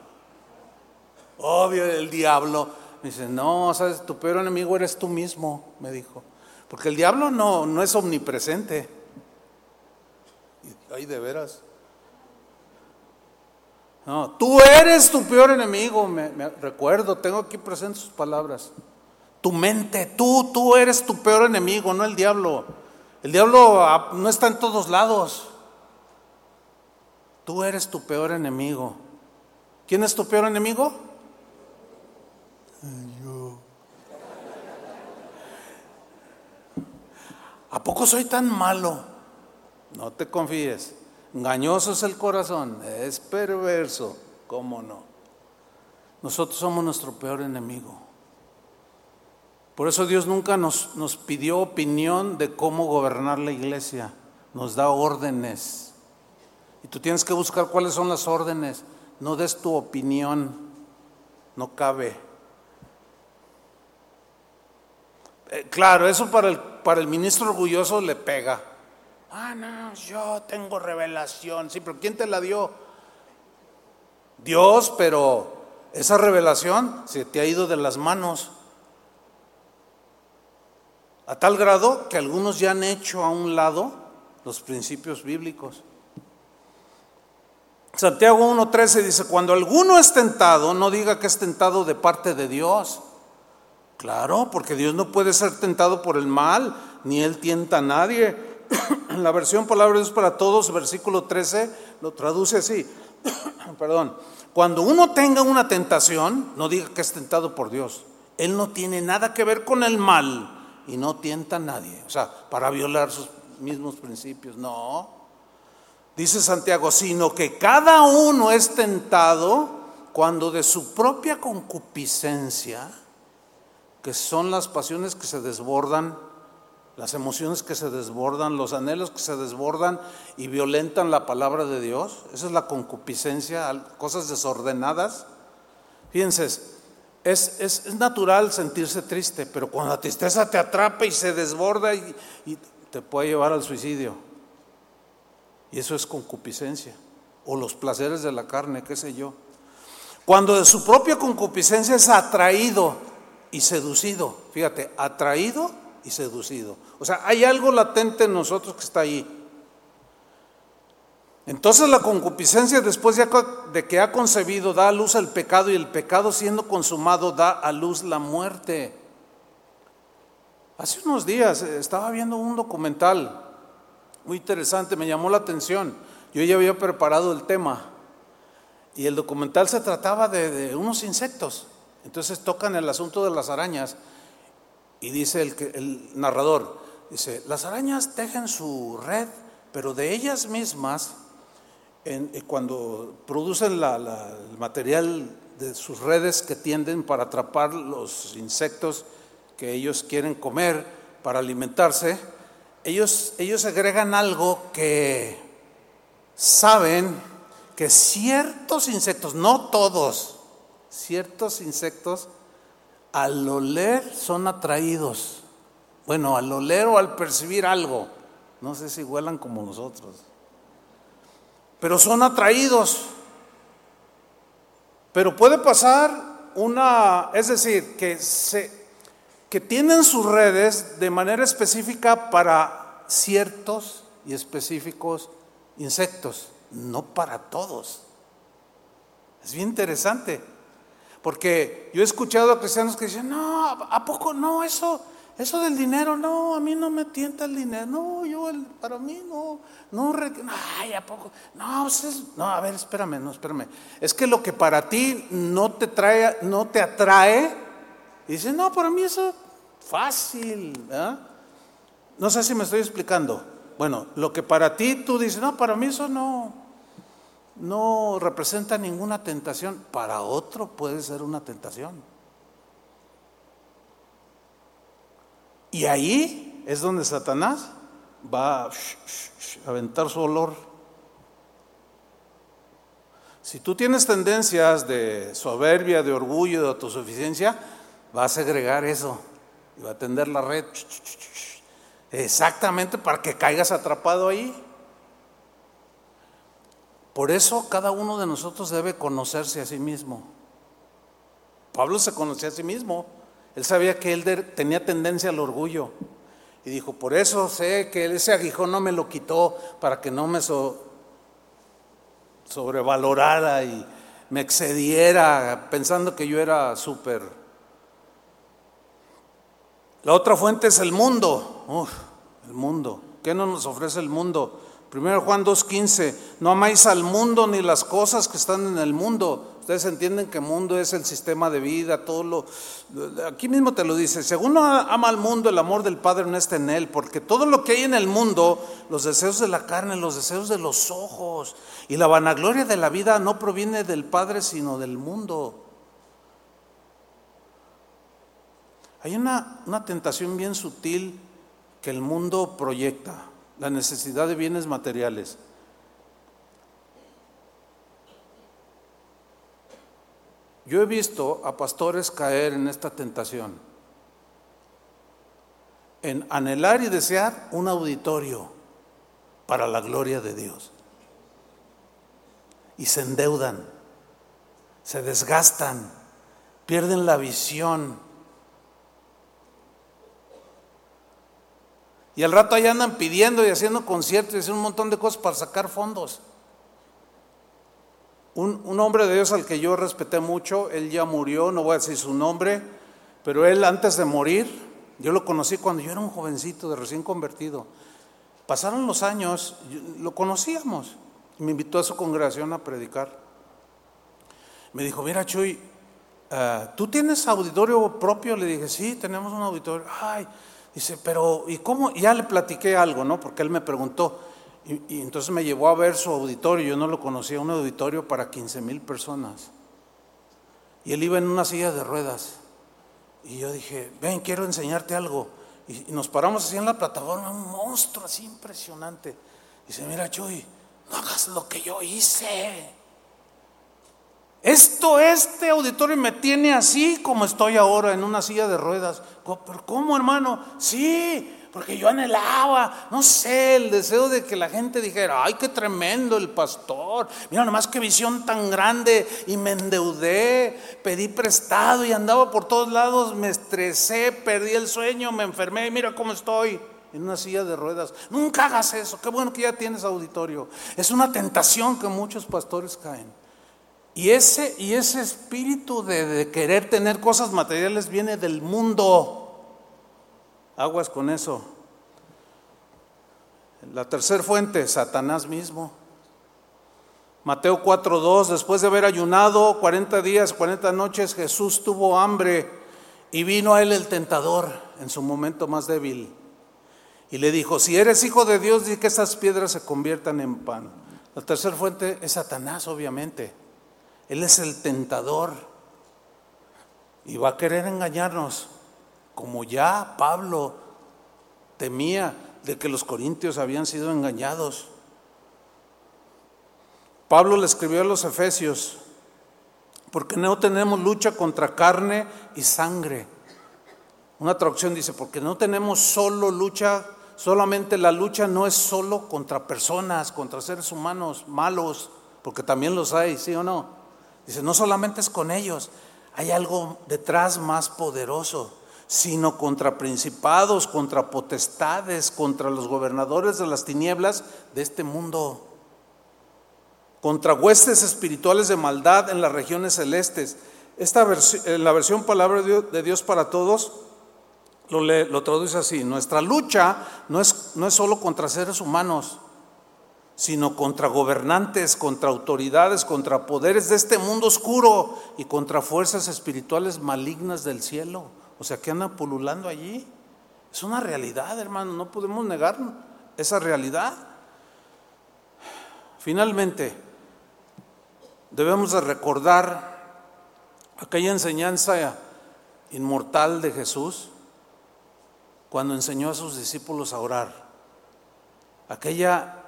Obvio, el diablo. Me dice, no, sabes, tu peor enemigo eres tú mismo, me dijo. Porque el diablo no, no es omnipresente. Ay, de veras. No, tú eres tu peor enemigo, me, recuerdo, tengo aquí presentes sus palabras. Tu mente, tú, tú eres tu peor enemigo, no el diablo. El diablo ah, no está en todos lados. Tú eres tu peor enemigo. ¿Quién es tu peor enemigo? ¿A poco soy tan malo? No te confíes. Engañoso es el corazón, es perverso, ¿cómo no? Nosotros somos nuestro peor enemigo. Por eso Dios nunca nos, nos pidió opinión de cómo gobernar la iglesia, nos da órdenes. Y tú tienes que buscar cuáles son las órdenes, no des tu opinión, no cabe. Eh, claro, eso para el, para el ministro orgulloso le pega. Ah, no, yo tengo revelación. Sí, pero ¿quién te la dio? Dios, pero esa revelación se te ha ido de las manos. A tal grado que algunos ya han hecho a un lado los principios bíblicos. Santiago 1.13 dice, cuando alguno es tentado, no diga que es tentado de parte de Dios. Claro, porque Dios no puede ser tentado por el mal, ni Él tienta a nadie <clears throat> la versión Palabra de Dios para Todos, versículo 13, lo traduce así. <clears throat> Perdón. Cuando uno tenga una tentación, no diga que es tentado por Dios. Él no tiene nada que ver con el mal y no tienta a nadie. O sea, para violar sus mismos principios. No. Dice Santiago, sino que cada uno es tentado cuando de su propia concupiscencia, que son las pasiones que se desbordan las emociones que se desbordan, los anhelos que se desbordan y violentan la palabra de Dios. Esa es la concupiscencia, cosas desordenadas. Fíjense, es, es, natural sentirse triste, pero cuando la tristeza te atrapa y se desborda y te puede llevar al suicidio. Y eso es concupiscencia. O los placeres de la carne, qué sé yo. Cuando de su propia concupiscencia es atraído y seducido. Fíjate, atraído y seducido. O sea, hay algo latente en nosotros que está ahí. Entonces la concupiscencia después de que ha concebido da a luz el pecado y el pecado siendo consumado da a luz la muerte. Hace unos días eh, estaba viendo un documental muy interesante, me llamó la atención. Yo ya había preparado el tema y el documental se trataba de, de unos insectos. Entonces tocan el asunto de las arañas y dice el, el narrador, dice, las arañas tejen su red, pero de ellas mismas, eh, cuando producen el material de sus redes que tienden para atrapar los insectos que ellos quieren comer para alimentarse, ellos, ellos agregan algo que saben que ciertos insectos, no todos, ciertos insectos al oler son atraídos. Bueno, al oler o al percibir algo. No sé si huelan como nosotros. Pero son atraídos. Pero puede pasar una, es decir, que, se, que tienen sus redes de manera específica para ciertos y específicos insectos, no para todos. Es bien interesante. Porque yo he escuchado a cristianos que dicen, no, ¿a poco no? Eso, eso del dinero, no, a mí no me tienta el dinero, no, yo, para mí no, no, ay, ¿a poco? No, pues no, a ver, espérame, no, espérame. Es que lo que para ti no te trae, no te atrae, dice, no, para mí eso fácil, No sé si me estoy explicando. Bueno, lo que para ti tú dices, no, para mí eso no, no representa ninguna tentación, para otro puede ser una tentación. Y ahí es donde Satanás va a aventar su olor. Si tú tienes tendencias de soberbia, de orgullo, de autosuficiencia, va a segregar eso y va a tender la red exactamente para que caigas atrapado ahí. Por eso cada uno de nosotros debe conocerse a sí mismo. Pablo se conocía a sí mismo. Él sabía que él tenía tendencia al orgullo. Y dijo, por eso sé que ese aguijón no me lo quitó para que no me sobrevalorara y me excediera pensando que yo era súper. La otra fuente es el mundo. Uf, el mundo. ¿Qué no nos ofrece el mundo? Primero Juan 2.15, no amáis al mundo ni las cosas que están en el mundo. Ustedes entienden que el mundo es el sistema de vida, todo lo... Aquí mismo te lo dice, según ama al mundo, el amor del Padre no está en él, porque todo lo que hay en el mundo, los deseos de la carne, los deseos de los ojos y la vanagloria de la vida no proviene del Padre, sino del mundo. Hay una, una tentación bien sutil que el mundo proyecta la necesidad de bienes materiales. Yo he visto a pastores caer en esta tentación, en anhelar y desear un auditorio para la gloria de Dios. Y se endeudan, se desgastan, pierden la visión, Y al rato allá andan pidiendo y haciendo conciertos y haciendo un montón de cosas para sacar fondos. Un, hombre de Dios al que yo respeté mucho, él ya murió, no voy a decir su nombre, pero él antes de morir, yo lo conocí cuando yo era un jovencito de recién convertido. Pasaron los años, lo conocíamos, me invitó a su congregación a predicar. Me dijo, mira Chuy, ah, ¿tú tienes auditorio propio? Le dije, sí, tenemos un auditorio. Ay, Dice, pero ¿y cómo? ya le platiqué algo, ¿no? Porque él me preguntó. Y, entonces me llevó a ver su auditorio. Yo no lo conocía, un auditorio para 15 mil personas. Y él iba en una silla de ruedas. Y yo dije, ven, quiero enseñarte algo. Y, nos paramos así en la plataforma, un monstruo así impresionante. Dice, mira, Chuy, no hagas lo que yo hice. Esto, este auditorio me tiene así como estoy ahora en una silla de ruedas. ¿Pero cómo, hermano? Sí, porque yo anhelaba, no sé, el deseo de que la gente dijera, ay, qué tremendo el pastor. Mira nomás qué visión tan grande. Y me endeudé, pedí prestado y andaba por todos lados, me estresé, perdí el sueño, me enfermé. Mira cómo estoy en una silla de ruedas. Nunca hagas eso. Qué bueno que ya tienes auditorio. Es una tentación que muchos pastores caen. Y ese, y ese espíritu de, querer tener cosas materiales viene del mundo. Aguas con eso. La tercera fuente, Satanás mismo. Mateo 4:2, después de haber ayunado 40 días, 40 noches, Jesús tuvo hambre y vino a él el tentador en su momento más débil. Y le dijo, si eres hijo de Dios, di que esas piedras se conviertan en pan. La tercera fuente es Satanás, obviamente. Él es el tentador y va a querer engañarnos, como ya Pablo temía de que los corintios habían sido engañados. Pablo le escribió a los efesios, porque no tenemos lucha contra carne y sangre. Una traducción dice, porque no tenemos solo lucha, solamente la lucha no es solo contra personas, contra seres humanos malos, porque también los hay, ¿sí o no? Dice, no solamente es con ellos, hay algo detrás más poderoso, sino contra principados, contra potestades, contra los gobernadores de las tinieblas de este mundo, contra huestes espirituales de maldad en las regiones celestes. Esta en la versión Palabra de Dios para Todos lo, lo traduce así, nuestra lucha no es, no es solo contra seres humanos, sino contra gobernantes, contra autoridades, contra poderes de este mundo oscuro y contra fuerzas espirituales malignas del cielo. O sea, que andan pululando allí. Es una realidad, hermano, no podemos negar esa realidad. Finalmente, debemos de recordar aquella enseñanza inmortal de Jesús cuando enseñó a sus discípulos a orar. Aquella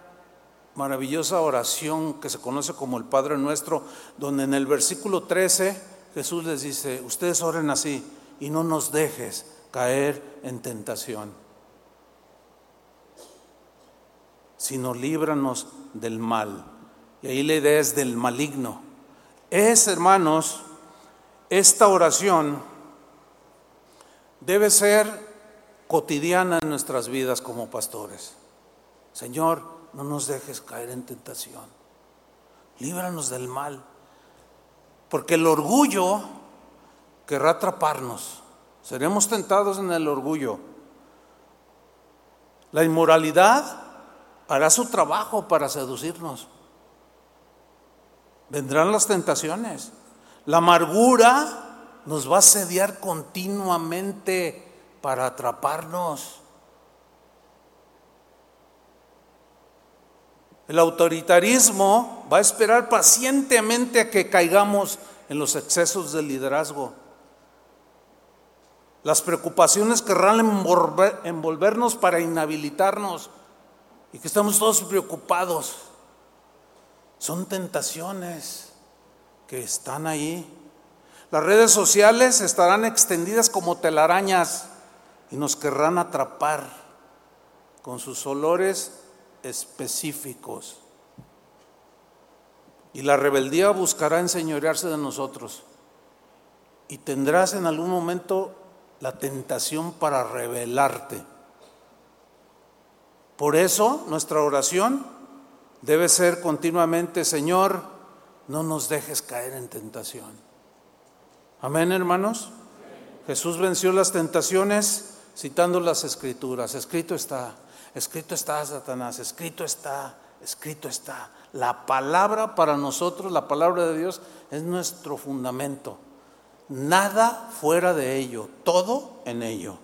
maravillosa oración que se conoce como el Padre Nuestro, donde en el versículo 13 Jesús les dice, ustedes oren así y no nos dejes caer en tentación, sino líbranos del mal. Y ahí la idea es del maligno. Es, hermanos, esta oración debe ser cotidiana en nuestras vidas como pastores. Señor, no nos dejes caer en tentación. Líbranos del mal. Porque el orgullo querrá atraparnos. Seremos tentados en el orgullo. La inmoralidad hará su trabajo para seducirnos. Vendrán las tentaciones. La amargura nos va a sediar continuamente para atraparnos. El autoritarismo va a esperar pacientemente a que caigamos en los excesos del liderazgo. Las preocupaciones querrán envolvernos para inhabilitarnos y que estamos todos preocupados. Son tentaciones que están ahí. Las redes sociales estarán extendidas como telarañas y nos querrán atrapar con sus olores específicos. Y la rebeldía buscará enseñorearse de nosotros. Y tendrás en algún momento la tentación para rebelarte. Por eso nuestra oración debe ser continuamente, Señor, no nos dejes caer en tentación. Amén, hermanos. Jesús venció las tentaciones citando las escrituras. Escrito está, escrito está, Satanás, escrito está, escrito está. La palabra para nosotros, la palabra de Dios, es nuestro fundamento. Nada fuera de ello, todo en ello.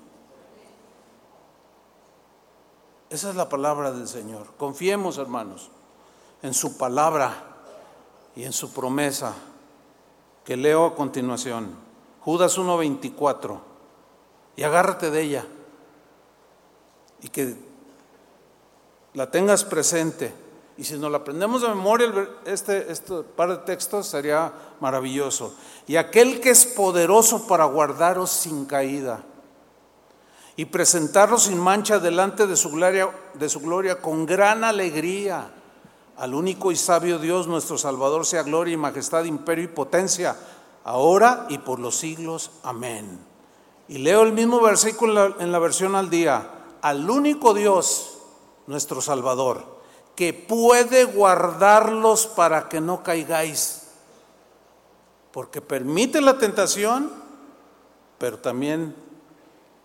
Esa es la palabra del Señor. Confiemos, hermanos, en su palabra y en su promesa que leo a continuación. Judas 1.24. Y agárrate de ella. Y que la tengas presente. Y si nos la aprendemos de memoria, este, este par de textos sería maravilloso. Y aquel que es poderoso para guardaros sin caída y presentarlos sin mancha delante de su gloria, de su gloria con gran alegría. Al único y sabio Dios, nuestro Salvador, sea gloria y majestad, imperio y potencia, ahora y por los siglos. Amén. Y leo el mismo versículo en la versión al día. Al único Dios, nuestro Salvador, que puede guardarlos para que no caigáis. Porque permite la tentación, pero también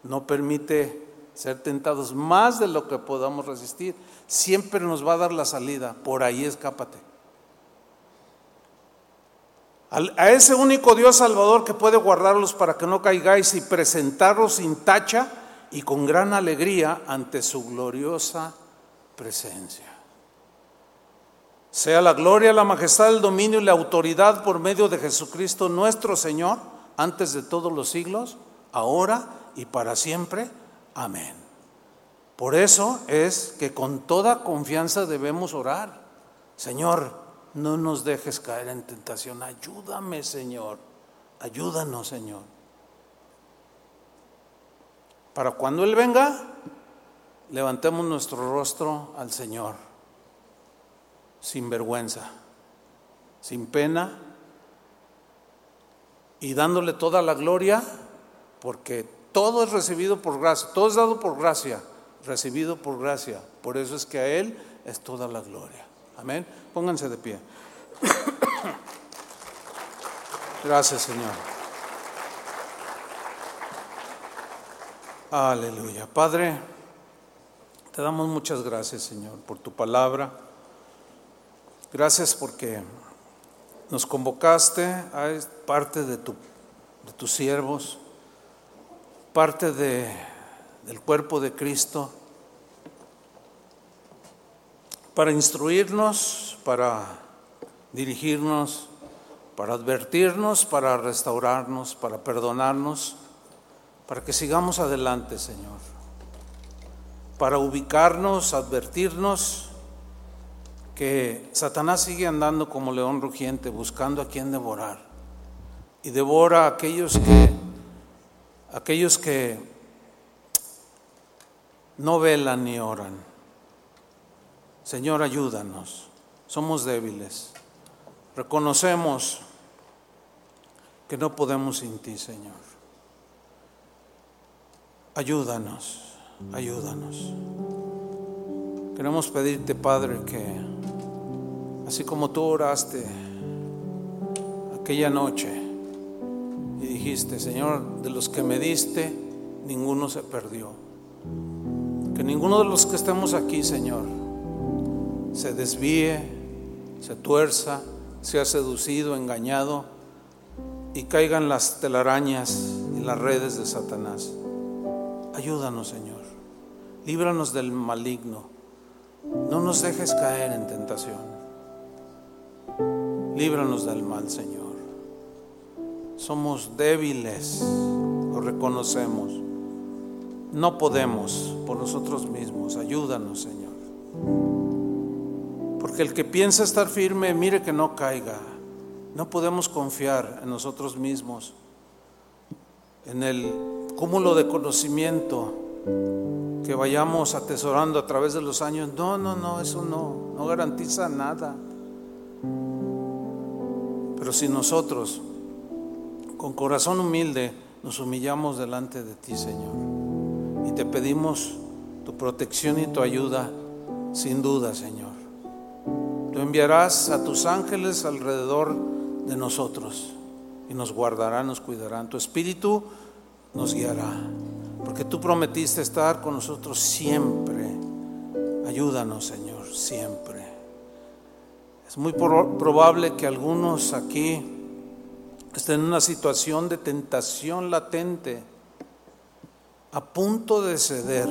no permite ser tentados más de lo que podamos resistir. Siempre nos va a dar la salida. Por ahí escápate. A ese único Dios Salvador que puede guardarlos para que no caigáis y presentarlos sin tacha y con gran alegría ante su gloriosa presencia. Sea la gloria, la majestad, el dominio y la autoridad por medio de Jesucristo nuestro Señor, antes de todos los siglos, ahora y para siempre. Amén. Por eso es que con toda confianza debemos orar. Señor, no nos dejes caer en tentación. Ayúdame, Señor. Ayúdanos, Señor. Para cuando Él venga, levantemos nuestro rostro al Señor, sin vergüenza, sin pena y dándole toda la gloria, porque todo es recibido por gracia, todo es dado por gracia, recibido por gracia. Por eso es que a Él es toda la gloria. Amén. Pónganse de pie. <coughs> Gracias, Señor. Aleluya. Padre, te damos muchas gracias, Señor, por tu palabra. Gracias porque nos convocaste a parte de, tu, de tus siervos parte de, del cuerpo de Cristo para instruirnos, para dirigirnos, para advertirnos, para restaurarnos, para perdonarnos, para que sigamos adelante, Señor, para ubicarnos, advertirnos que Satanás sigue andando como león rugiente buscando a quien devorar y devora a aquellos que aquellos que no velan ni oran. Señor, ayúdanos. Somos débiles. Reconocemos que no podemos sin ti, Señor. Ayúdanos, ayúdanos. Queremos pedirte, Padre, que así como tú oraste aquella noche y dijiste, Señor, de los que me diste, ninguno se perdió. Que ninguno de los que estemos aquí, Señor, se desvíe, se tuerza, sea seducido, engañado y caigan las telarañas y las redes de Satanás. Ayúdanos, Señor. Líbranos del maligno. No nos dejes caer en tentación. Líbranos del mal, Señor. Somos débiles, lo reconocemos. No podemos por nosotros mismos. Ayúdanos, Señor. Porque el que piensa estar firme, mire que no caiga. No podemos confiar en nosotros mismos, en el cúmulo de conocimiento que vayamos atesorando a través de los años. No, no, no, eso no, no garantiza nada. Pero si nosotros, con corazón humilde, nos humillamos delante de ti, Señor, y te pedimos tu protección y tu ayuda, sin duda, Señor. Tú enviarás a tus ángeles alrededor de nosotros y nos guardarán, nos cuidarán. Tu espíritu nos guiará, porque tú prometiste estar con nosotros siempre. Ayúdanos, Señor, siempre. Es muy probable que algunos aquí estén en una situación de tentación latente, a punto de ceder.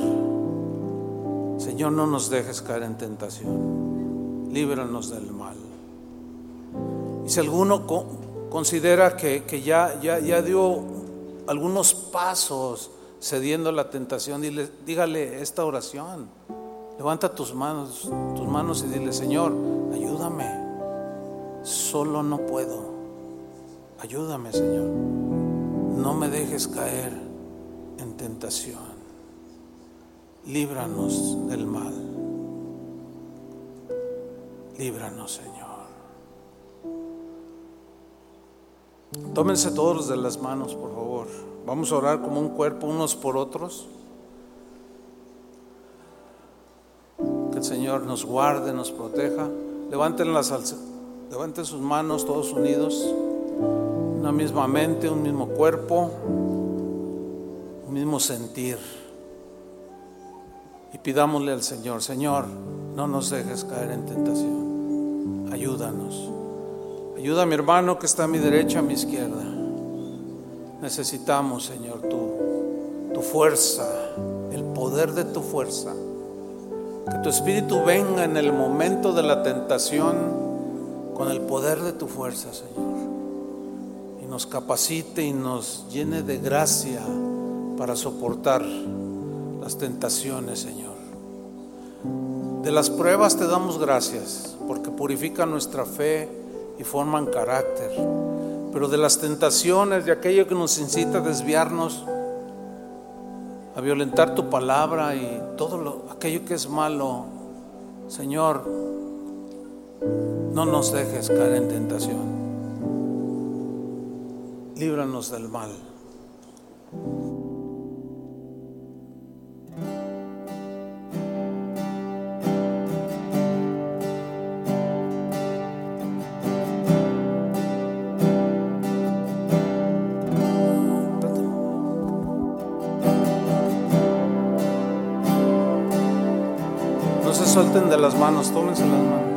Señor, no nos dejes caer en tentación. Líbranos del mal. Y si alguno considera que, ya, dio algunos pasos cediendo a la tentación, dile, dígale esta oración. Levanta tus manos, tus manos y dile, Señor, ayúdame. Solo no puedo. Ayúdame, Señor. No me dejes caer en tentación. Líbranos del mal. Líbranos, Señor. Tómense todos de las manos, por favor. Vamos a orar como un cuerpo unos por otros. Que el Señor nos guarde, nos proteja. Levanten, las, levanten sus manos todos unidos. Una misma mente, un mismo cuerpo, un mismo sentir. Y pidámosle al Señor, Señor, no nos dejes caer en tentación. Ayúdanos. Ayuda a mi hermano que está a mi derecha, a mi izquierda. Necesitamos, Señor, tu, tu fuerza, el poder de tu fuerza. Que tu espíritu venga en el momento de la tentación con el poder de tu fuerza, Señor. Y nos capacite y nos llene de gracia para soportar las tentaciones, Señor. De las pruebas te damos gracias porque purifica nuestra fe y forman carácter. Pero de las tentaciones, de aquello que nos incita a desviarnos, a violentar tu palabra y todo lo, aquello que es malo, Señor, no nos dejes caer en tentación. Líbranos del mal. Suelten de las manos, tómense las manos.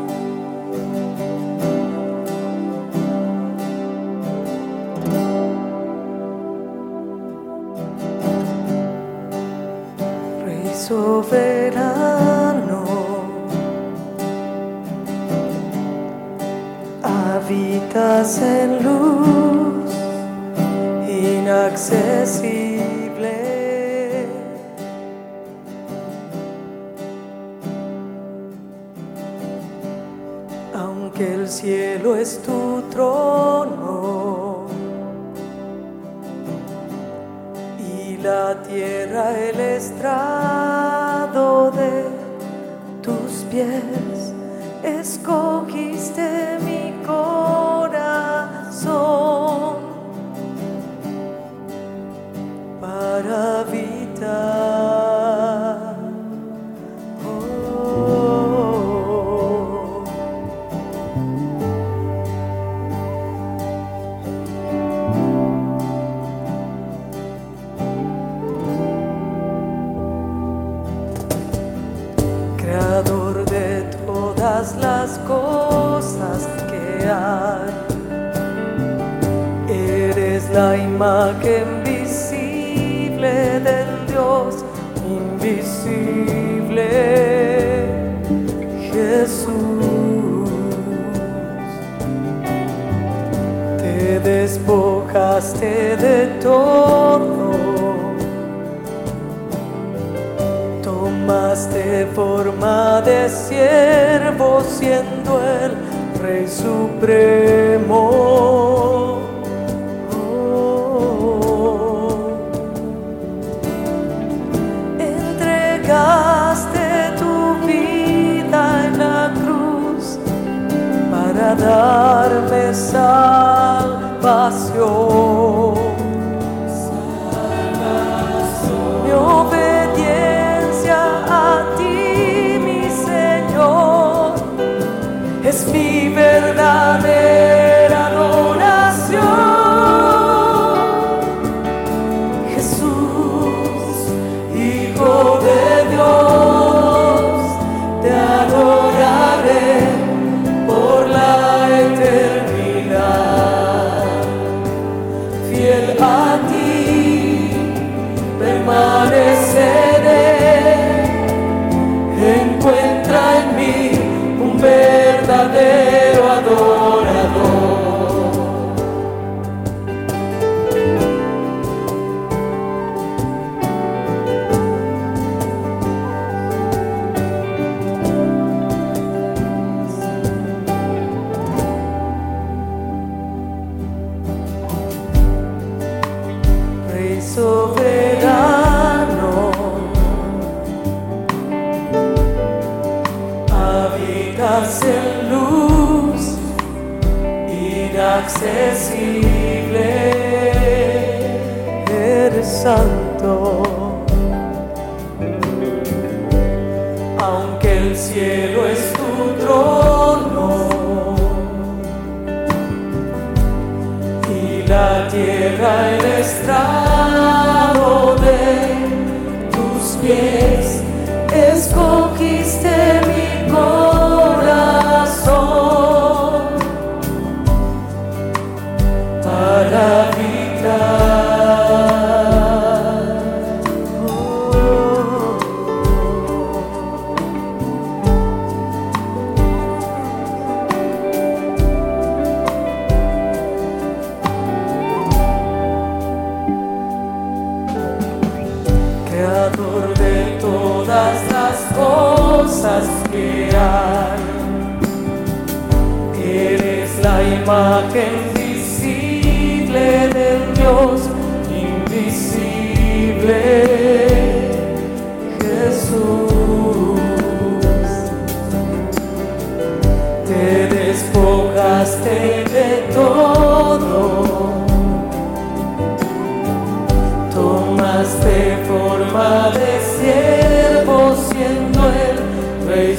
Forma de siervo siendo el Rey